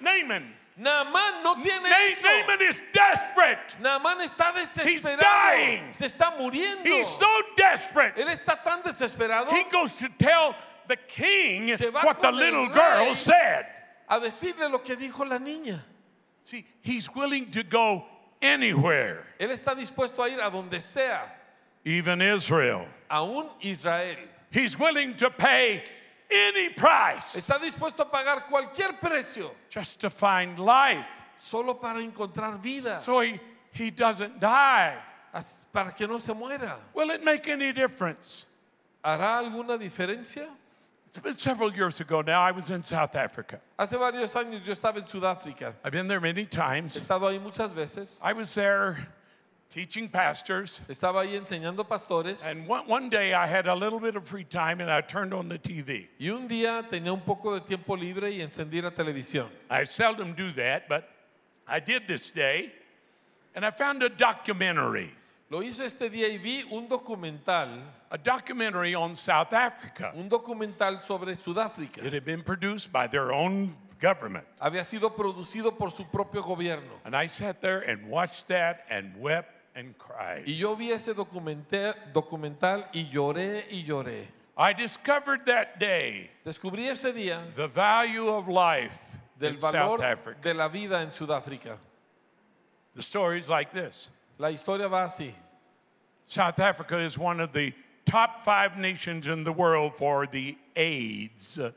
Naaman. No tiene Na- eso. Naaman is desperate. Naamán está dying. desesperado. Se está muriendo. He's so desperate. Él está tan desesperado He goes to tell the king what the little girl said. a decirle lo que dijo la niña. See, he's willing to go anywhere, Él está dispuesto a ir a donde sea, even Israel. aún Israel. He's willing to pay any price Está dispuesto a pagar cualquier precio just to find life solo para encontrar vida, so he, he doesn't die. as- para que no se muera. Will it make any difference? ¿Hará alguna diferencia? Several years ago now, I was in South Africa. Hace varios años yo estaba en Sudáfrica. I've been there many times. He times. estado ahí muchas veces. I was there teaching pastors. Estaba ahí enseñando pastores. And one, one day I had a little bit of free time and I turned on the TV. Y un día tenía un poco de tiempo libre y encendí la televisión. I seldom do that, but I did this day. And I found a documentary, Lo hice este día y vi un documental, a documentary on South Africa. un documental sobre Sudáfrica. It had been produced by their own government. Había sido producido por su propio gobierno. And I sat there and watched that and wept and cried. Y yo vi ese documental, y lloré y lloré. I discovered that day Descubrí ese día the value of life del in South Africa. de la vida en Sudáfrica. The story is like this La historia va así. South Africa is one of the top five nations in the world for the AIDS uh,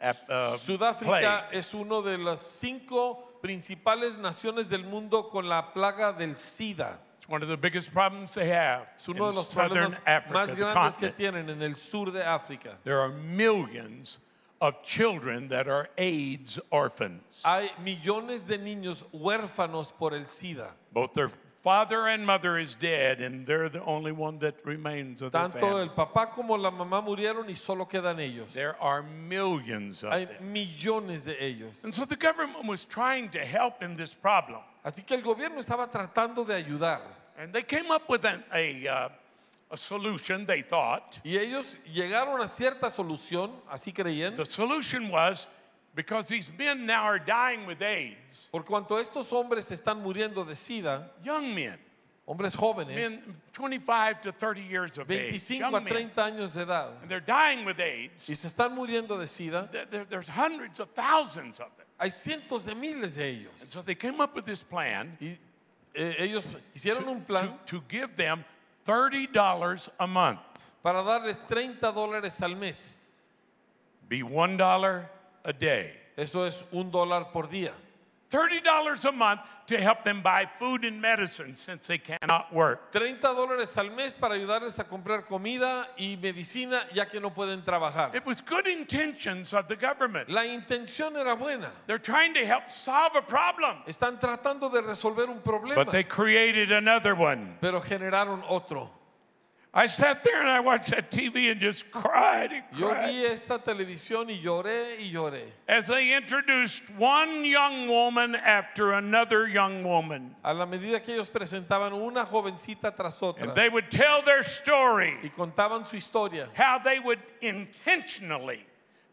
uh, Sudáfrica es uno de las cinco principales naciones del mundo con la plaga del SIDA. It's one of the biggest problems they have Es uno in de los southern problemas Africa, más grandes que tienen en el sur de África. There are millions of children that are AIDS orphans. Hay millones de niños huérfanos por el SIDA. Both their father and mother is dead, and they're the only one that remains of Tanto family. el papá como la mamá murieron y solo quedan ellos. There are millions of Hay them. millones de ellos. And so the government was trying to help in this problem. Así que el gobierno estaba tratando de ayudar. And they came up with an, a, uh, a solution, they thought. Y ellos llegaron a cierta solución, así creían, The solution was because these men now are dying with AIDS, por cuanto estos hombres están muriendo de SIDA, young men, hombres jóvenes, men 25 to 30 years of age, 25 young a men, 30 años de edad, and they're dying with AIDS. y se están muriendo de SIDA, There- there- there's hundreds of thousands of them. hay cientos de miles de And ellos. so they came up with this plan Y eh, ellos hicieron un to, plan to give them $30 a month, para darles 30 dólares al mes. be $1 a day. Eso es un dólar por día. $30 a month to help them buy food and medicine since they cannot work. 30 dólares al mes para ayudarles a comprar comida y medicina ya que no pueden trabajar. It was good intentions of the government. La intención era buena. They're trying to help solve a problem, Están tratando de resolver un problema, but they created another one. pero generaron otro. I sat there and I watched that TV and just cried and Yo cried. vi esta televisión y lloré y lloré. as they introduced one young woman after another young woman. A la medida que ellos presentaban una jovencita tras And they would tell their story, y contaban su historia. how they would intentionally,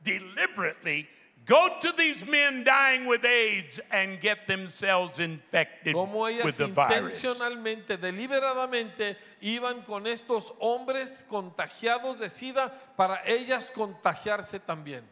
deliberately go to these men dying with AIDS and get themselves infected with ellas the virus. intencionalmente, deliberadamente iban con estos hombres contagiados de SIDA para ellas contagiarse también.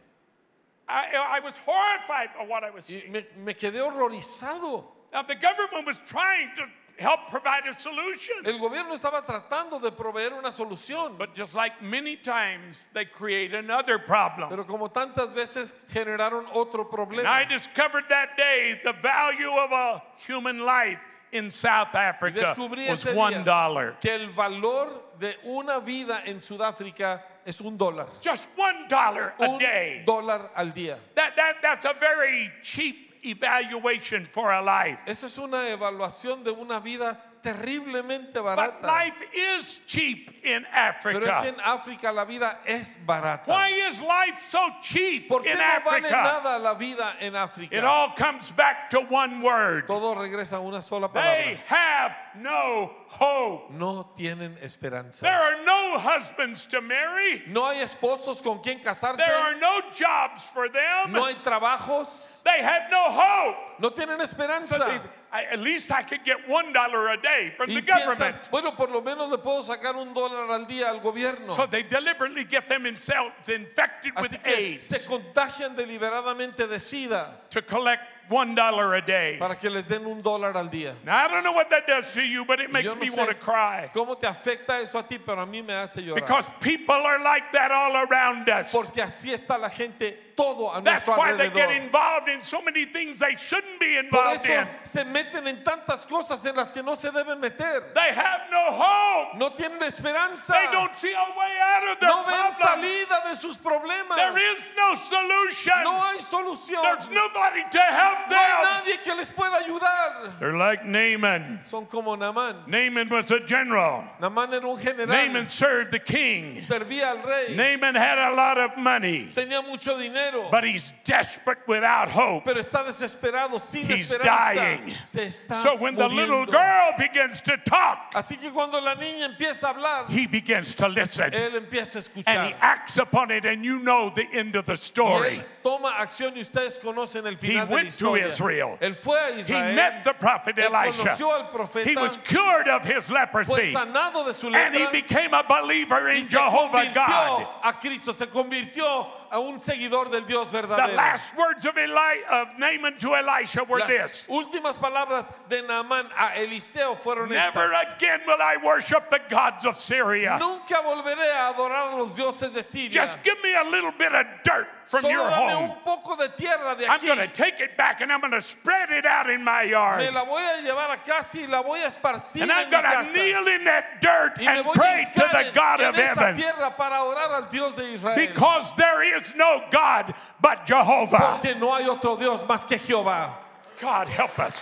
I, I was horrified by what I was seeing. me, me quedé horrorizado. Now, the government was trying to help provide a solution. El gobierno estaba tratando de proveer una solución, But just like many times, they create another problem. pero como tantas veces generaron otro And I discovered that day the value of a human life in South Africa descubrí was one día que el valor de una vida en Sudáfrica es un dólar. Just one dollar a day. Un dólar al día. That, that, that's a very cheap evaluation for a life. Esa es una evaluación de una vida terriblemente But barata. life is cheap in Pero es que Africa. en África la vida es barata. Why is life so cheap ¿Por qué in no vale Africa? nada la vida en It África? all comes back to one word. Todo regresa a una sola They palabra. have no hope. No tienen esperanza. There are no husbands to marry. No hay esposos con quien casarse. There are no jobs for them. No hay trabajos. They had no hope. No tienen So esperanza. they, I, at least I could get one dollar a day from Y the piensan, government. bueno, por lo menos le puedo sacar un dólar al día al gobierno. So they deliberately get themselves infected with Así que AIDS se contagian deliberadamente de SIDA to collect one dollar a day. para que les den un dólar al día. Now I don't know what that does to you, but it makes no me want to cry cómo te afecta eso a ti, pero a mí me hace llorar. because people are like that all around us. Porque así está la gente todo a That's nuestro why they get alrededor. involved in so many things they shouldn't be Por involved eso in. se meten en tantas cosas en las que no se deben meter. They have no hope. No tienen esperanza. They don't see a way out of their No ven problem. salida de sus problemas. There is no solution. No hay solución. There's nobody to help No hay them. nadie que les pueda ayudar. They're like Naaman. Son como. Naaman was a general. Era un general. Naaman served the king. Servía al rey. Naaman had a lot of money, Tenía mucho dinero. But he's desperate without hope. pero está desesperado, sin He's esperanza. dying. Se está So when the little girl begins to talk, Así que cuando la niña empieza a hablar, he begins to listen él empieza a and he acts upon it, and you know the end of the Y story. él toma acción y ustedes conocen el He final de la went to. Israel. Él fue a He met the prophet él Elisha. conoció al profeta. He was cured of his fue leprosy, sanado de su and he became a believer y in Jehovah God. a Cristo, se convirtió a un seguidor del Dios The last words of, Eli- of Naaman to Elisha were Las this últimas palabras de Naamán a Eliseo fueron Never estas. again will I worship the gods of Syria. Nunca volveré a adorar a los dioses de Siria. Just give me a little bit of dirt from Solo your dame home. un poco de tierra de I'm aquí. going to take it back and I'm going to spread it out in my Me yard. la voy a llevar a casa y la voy a esparcir And en I'm mi going to kneel in that dirt y me and voy pray to hincar the en, God en of esa heaven. tierra para orar al Dios de Israel. Because there is no God but Jehovah. Porque no hay otro Dios más que Jehová. God help us.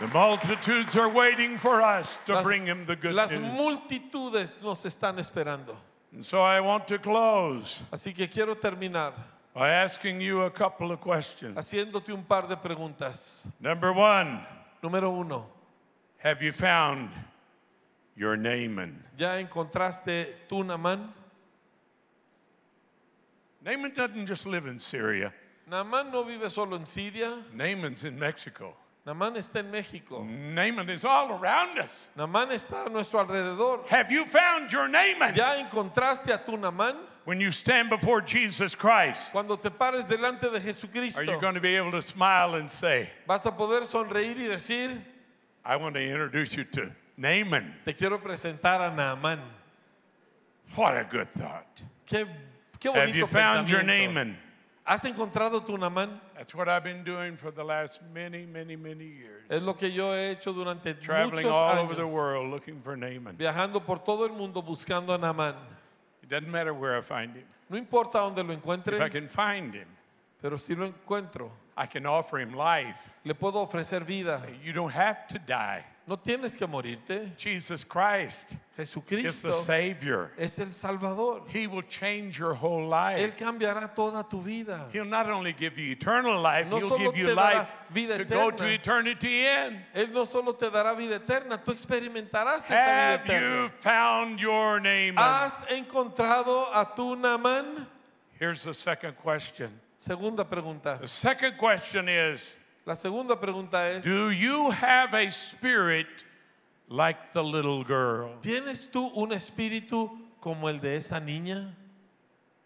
The multitudes are waiting for us to Las, bring him the good las news. multitudes nos están esperando. And so I want to close Así que quiero terminar by asking you a couple of questions. haciéndote un par de preguntas. Number one, Número uno, have you found your Naaman? ¿ya encontraste tu Namán? Naaman doesn't just live in Syria. Namán no vive solo en Siria, Naaman's in Mexico. Namán está en México. Naaman is all around us. Namán está a nuestro alrededor. Have you found your Naaman? ¿Ya encontraste a tu Namán? When you stand before Jesus Christ, Cuando te pares delante de Jesucristo, are you going to be able to smile and say, vas a poder sonreír y decir, I want to introduce you to Naaman? te quiero presentar a Naamán. What a good thought. Qué, qué Have bonito you found your. Naaman? ¿Has encontrado tu Naamán? That's what I've been doing for the last many, many, many years. Es lo que yo he hecho durante Traveling muchos all años, over the world looking for Naaman. viajando por todo el mundo buscando a Naamán. It doesn't matter where I find him. No importa dónde lo encuentre, If I can find him, pero si lo encuentro, I can offer him life. le puedo ofrecer vida. You don't have to die. No tienes que morirte. Jesus Christ is Jesucristo the Savior. es el Salvador. He will change your whole Él life. cambiará toda tu vida. He'll not only give you eternal life, No He'll give you life vida to go to eterna. eternity in. Él no solo te dará vida eterna, tú experimentarás esa vida Have you eterna. found your name? ¿Has encontrado a tu Namán? Here's the second question. Segunda pregunta. The second question is La segunda pregunta es, Do you have a spirit like the little girl? ¿tienes tú un espíritu como el de esa niña?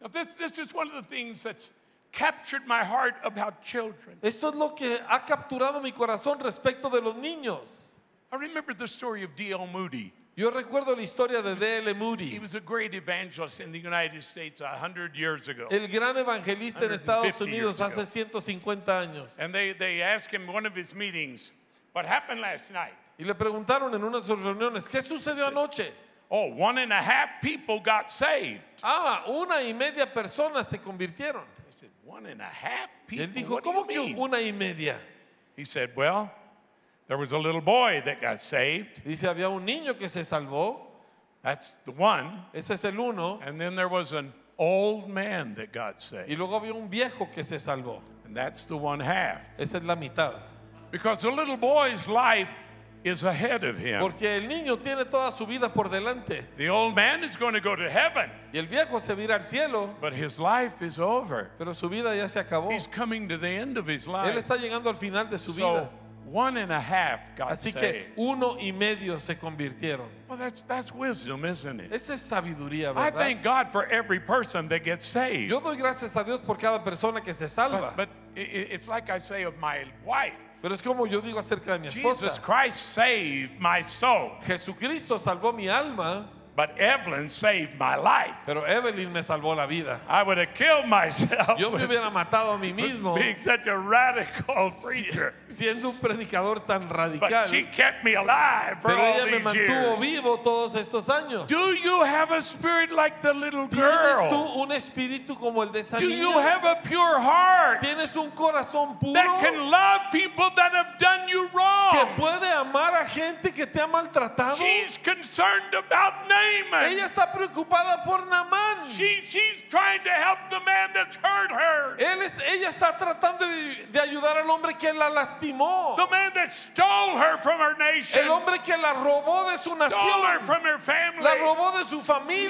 Now, this, this is one of the things that's captured my heart about children. Esto es lo que ha capturado mi corazón respecto de los niños. I remember the story of D.L. Moody. Yo recuerdo la historia de D.L. He Moody, was a great evangelist in the United States a hundred years ago. el gran evangelista en 150 Estados Unidos hace 150 años. And they, they asked him one of his meetings, What happened last night? Y le preguntaron en una de sus reuniones, ¿qué sucedió anoche? Oh, one and a half people got saved. Ah, una y media personas se convirtieron. They said, One and a half people? él dijo, ¿cómo que mean?" una y media? He said, Well, there was a little boy that got saved. Dice, había un niño que se salvó, That's the one. ese es el uno, And then there was an old man that got y saved. luego había un viejo que se salvó. And that's the one half. Esa es la mitad. Because the little boy's life is ahead of him. Porque el niño tiene toda su vida por delante. The old man is going to go to heaven, Y el viejo se va a ir al cielo, but his life is over. pero su vida ya se acabó. He's coming to the end of his life. Él está llegando al final de su So vida. One and a half got Así saved. que uno y medio se convirtieron. Well, that's, that's wisdom, isn't it? Esa es sabiduría, I ¿verdad? thank God for every person that gets saved. Yo doy gracias a Dios por cada persona que se salva. But, but i- i- it's like I say of my wife. Pero es como yo digo acerca de mi Jesus esposa. Christ saved my soul, Jesucristo salvó mi alma, but Evelyn saved my life. pero Evelyn me salvó la vida. I would have killed myself Yo me hubiera matado a mí mismo being such a radical preacher. siendo un predicador tan But radical. she kept me alive for Pero all ella me mantuvo years. vivo todos estos años. Do you have a spirit like the little ¿Tienes tú girl? un espíritu como el de esa Do you niña? have a pure heart ¿Tienes un corazón puro that can love people that have done you que wrong? puede amar a gente que te ha maltratado? She's concerned about Naaman. Ella está preocupada por Namán. She, she's trying to help the man that's hurt her. Él es- ella está tratando de, de ayudar al hombre que la lastimó. The man that stole her from her nation. El hombre que la robó de su Stole her nación. from her family. La robó de su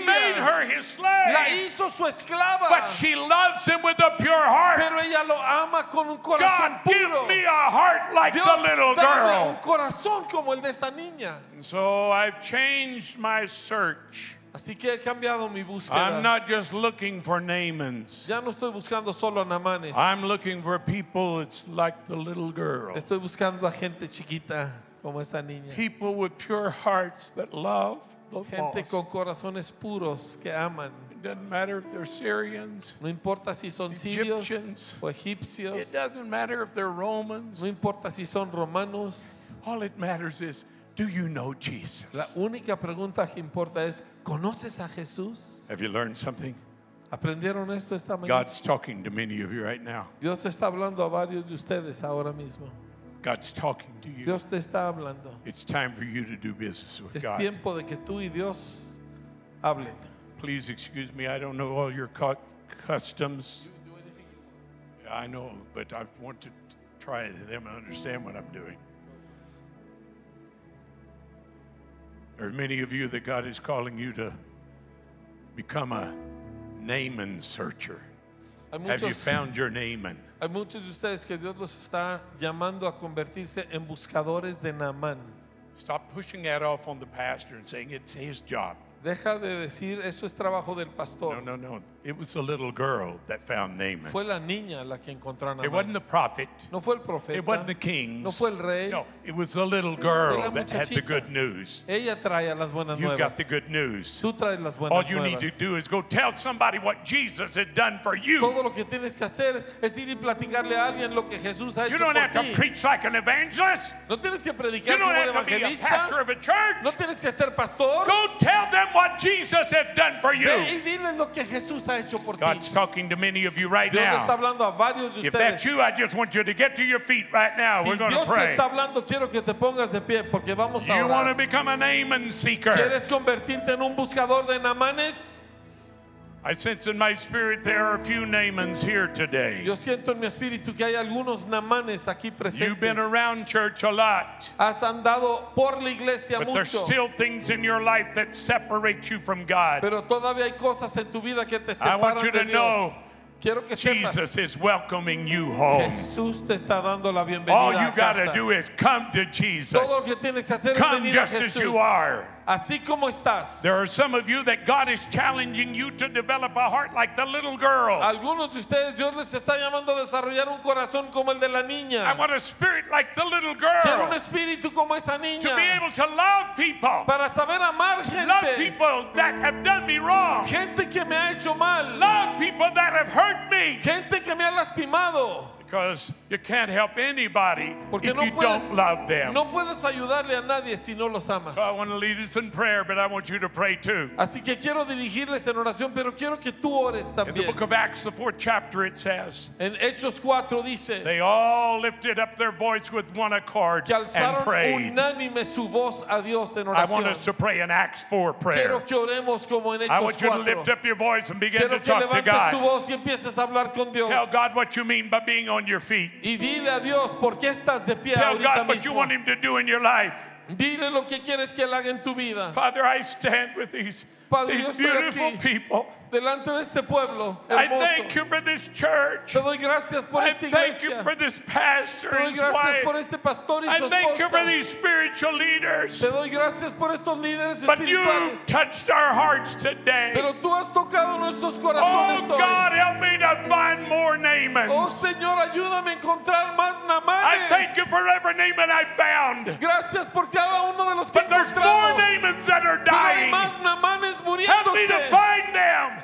Made her his La slave. hizo su esclava. But she loves him with a pure heart. Pero ella lo ama con un corazón God, give me a heart like Dios, the little dame un girl. corazón como el de esa niña. And so I've changed my search. Así que he cambiado mi búsqueda. I'm not just looking for Naamans. Ya no estoy buscando solo a Namanes. I'm looking for people it's like the little girl. Estoy buscando a gente chiquita como esa niña. People with pure hearts that love Gente lost. con corazones puros que aman. It doesn't matter if they're Syrians. No importa si son sirios o It egipcios. doesn't matter if they're Romans. No importa si son romanos. All it matters is, do you know Jesus? La única pregunta que importa es, ¿conoces a Jesús? Have you learned something? ¿Aprendieron esto esta mañana? God's talking to many of you right now. Dios está hablando a varios de ustedes ahora mismo. God's talking to you. Dios te está hablando. It's time for you to do business with Es God. tiempo de que tú y Dios hablen. Please excuse me, I don't know all your cu- customs. I know, but I want to try them to understand what I'm doing. There are many of you that God is calling you to become a Naaman searcher. Have you found your Naaman? Hay muchos de ustedes que Dios los está llamando a convertirse en buscadores de Naamán. Stop pushing that off on the pastor and saying it's his job. Deja de decir, eso es trabajo del No, pastor. no, no. It was a little girl that found Naaman. Fue la niña la que encontró a It wasn't the prophet. No fue el profeta. It wasn't the king. No fue el rey. No, it was the little girl that had the good news. Ella trae las buenas You got nuevas. the good news. Tú traes las All buenas you need to nuevas. do is go tell somebody what Jesus had done for you. Todo lo que tienes que hacer es, es ir y platicarle a alguien lo que Jesús ha You hecho don't por have to ti. preach like an evangelist. No tienes que You predicar don't como un have to be a pastor evangelista. of a church. No tienes que ser pastor. Go tell them what Jesus has done for you. Ve y dile lo que Jesús ha hecho por ti. God's talking to many of you right Dios está now. hablando a varios de If that's you, I just want you to get to your feet right now. Si We're going to Dios te pray. está hablando, quiero que te pongas de pie porque vamos a You want to become a Naaman seeker. ¿Quieres convertirte en un buscador de namanes? I sense in my spirit there are a few Naamans here today. Yo siento en mi espíritu que hay algunos namanes aquí You've been around church a lot, Has andado por la iglesia but there's still things in your life that separate you from God. pero todavía hay cosas en tu vida que te I want you to Dios. know Quiero que sepas, Jesus is welcoming you home. Jesús te está dando la All you got to do is come to Jesus. Todo lo que tienes que hacer es Come just as you are. Así como estás. There are some of you that God is challenging you to develop a heart like the little girl. Algunos de ustedes Dios les está llamando a desarrollar un corazón como el de la niña. I want a spirit like the little girl. Quiero un espíritu como esa niña. to be able to love people, Para saber amar gente. love people that have done me wrong, Gente que me ha hecho mal. love people that have hurt me. Gente que me ha lastimado. Because you can't help anybody Porque if no you puedes, don't love them. no puedes ayudarle a nadie si no los amas. So I want to lead us in prayer, but I want you to pray too. Así que quiero dirigirles en oración, pero quiero que tú ores In the book of Acts, the fourth chapter, it says, En Hechos 4 dice They all lifted up their voice with one accord que and prayed. unánime su voz a Dios en I want us to pray an Acts 4 prayer. Quiero que oremos como en I want you to lift up your voice and begin Quiero to talk to levantes tu God. voz y empieces a hablar con Dios. Tell God what you mean by being on your feet. Y dile a Dios por qué estás de pie Tell ahorita God what you want Him to do in your life. Dile lo que quieres que Él haga en tu vida. Father, I stand with these, Padre, these beautiful aquí. people. Delante de este pueblo I hermoso. thank you for this church. Te doy gracias por I esta thank you iglesia. for this pastor Te doy and his gracias por wife. este pastor y I su thank you for esposa. these spiritual leaders. Te doy gracias por estos líderes But you espirituales. touched our hearts today. Pero tú has tocado nuestros corazones Oh hoy. God, help me to find more Oh Naamans. Señor, ayúdame a encontrar más I thank you for every Naaman I found. Gracias por cada uno de los que he But there's more encontrado. Naamans that are Pero hay dying. más namanes Help me to muriéndose. find them.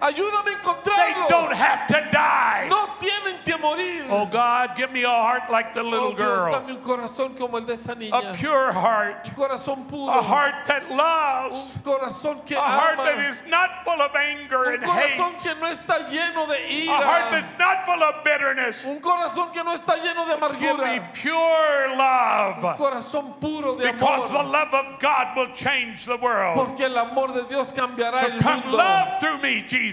Ayúdame a They encontrarlos. don't have to die. No tienen que morir. Oh God, give me a heart like the little Oh, Dios, girl. dame un corazón como el de esa niña. A pure heart. Un corazón puro. A heart that loves. Un corazón que A heart that ama. is not full of anger Un and hate. corazón que no está lleno de A heart ira. that's not full of bitterness. Un corazón que no está lleno de Give me amargura. pure Un love. corazón puro de Because the love of God will change the world. Porque el amor de Dios cambiará So el come mundo. love through me, Jesus.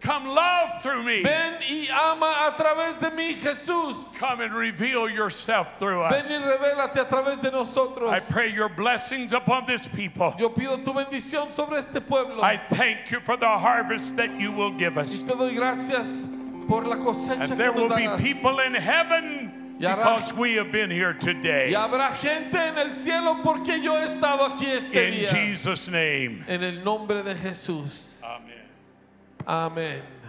Come love through me. Ven y ama a través de mí, Jesús. Come and reveal yourself through us. Ven y revélate a través de nosotros. I pray your blessings upon this people. Yo pido tu bendición sobre este pueblo. I thank you for the harvest that you will give Y us. te doy gracias por la cosecha And que there will be people in heaven because we have been here today. Y habrá gente en el cielo porque yo he estado aquí este In día. Jesus' name. En el nombre de Jesús. Amen. Amén.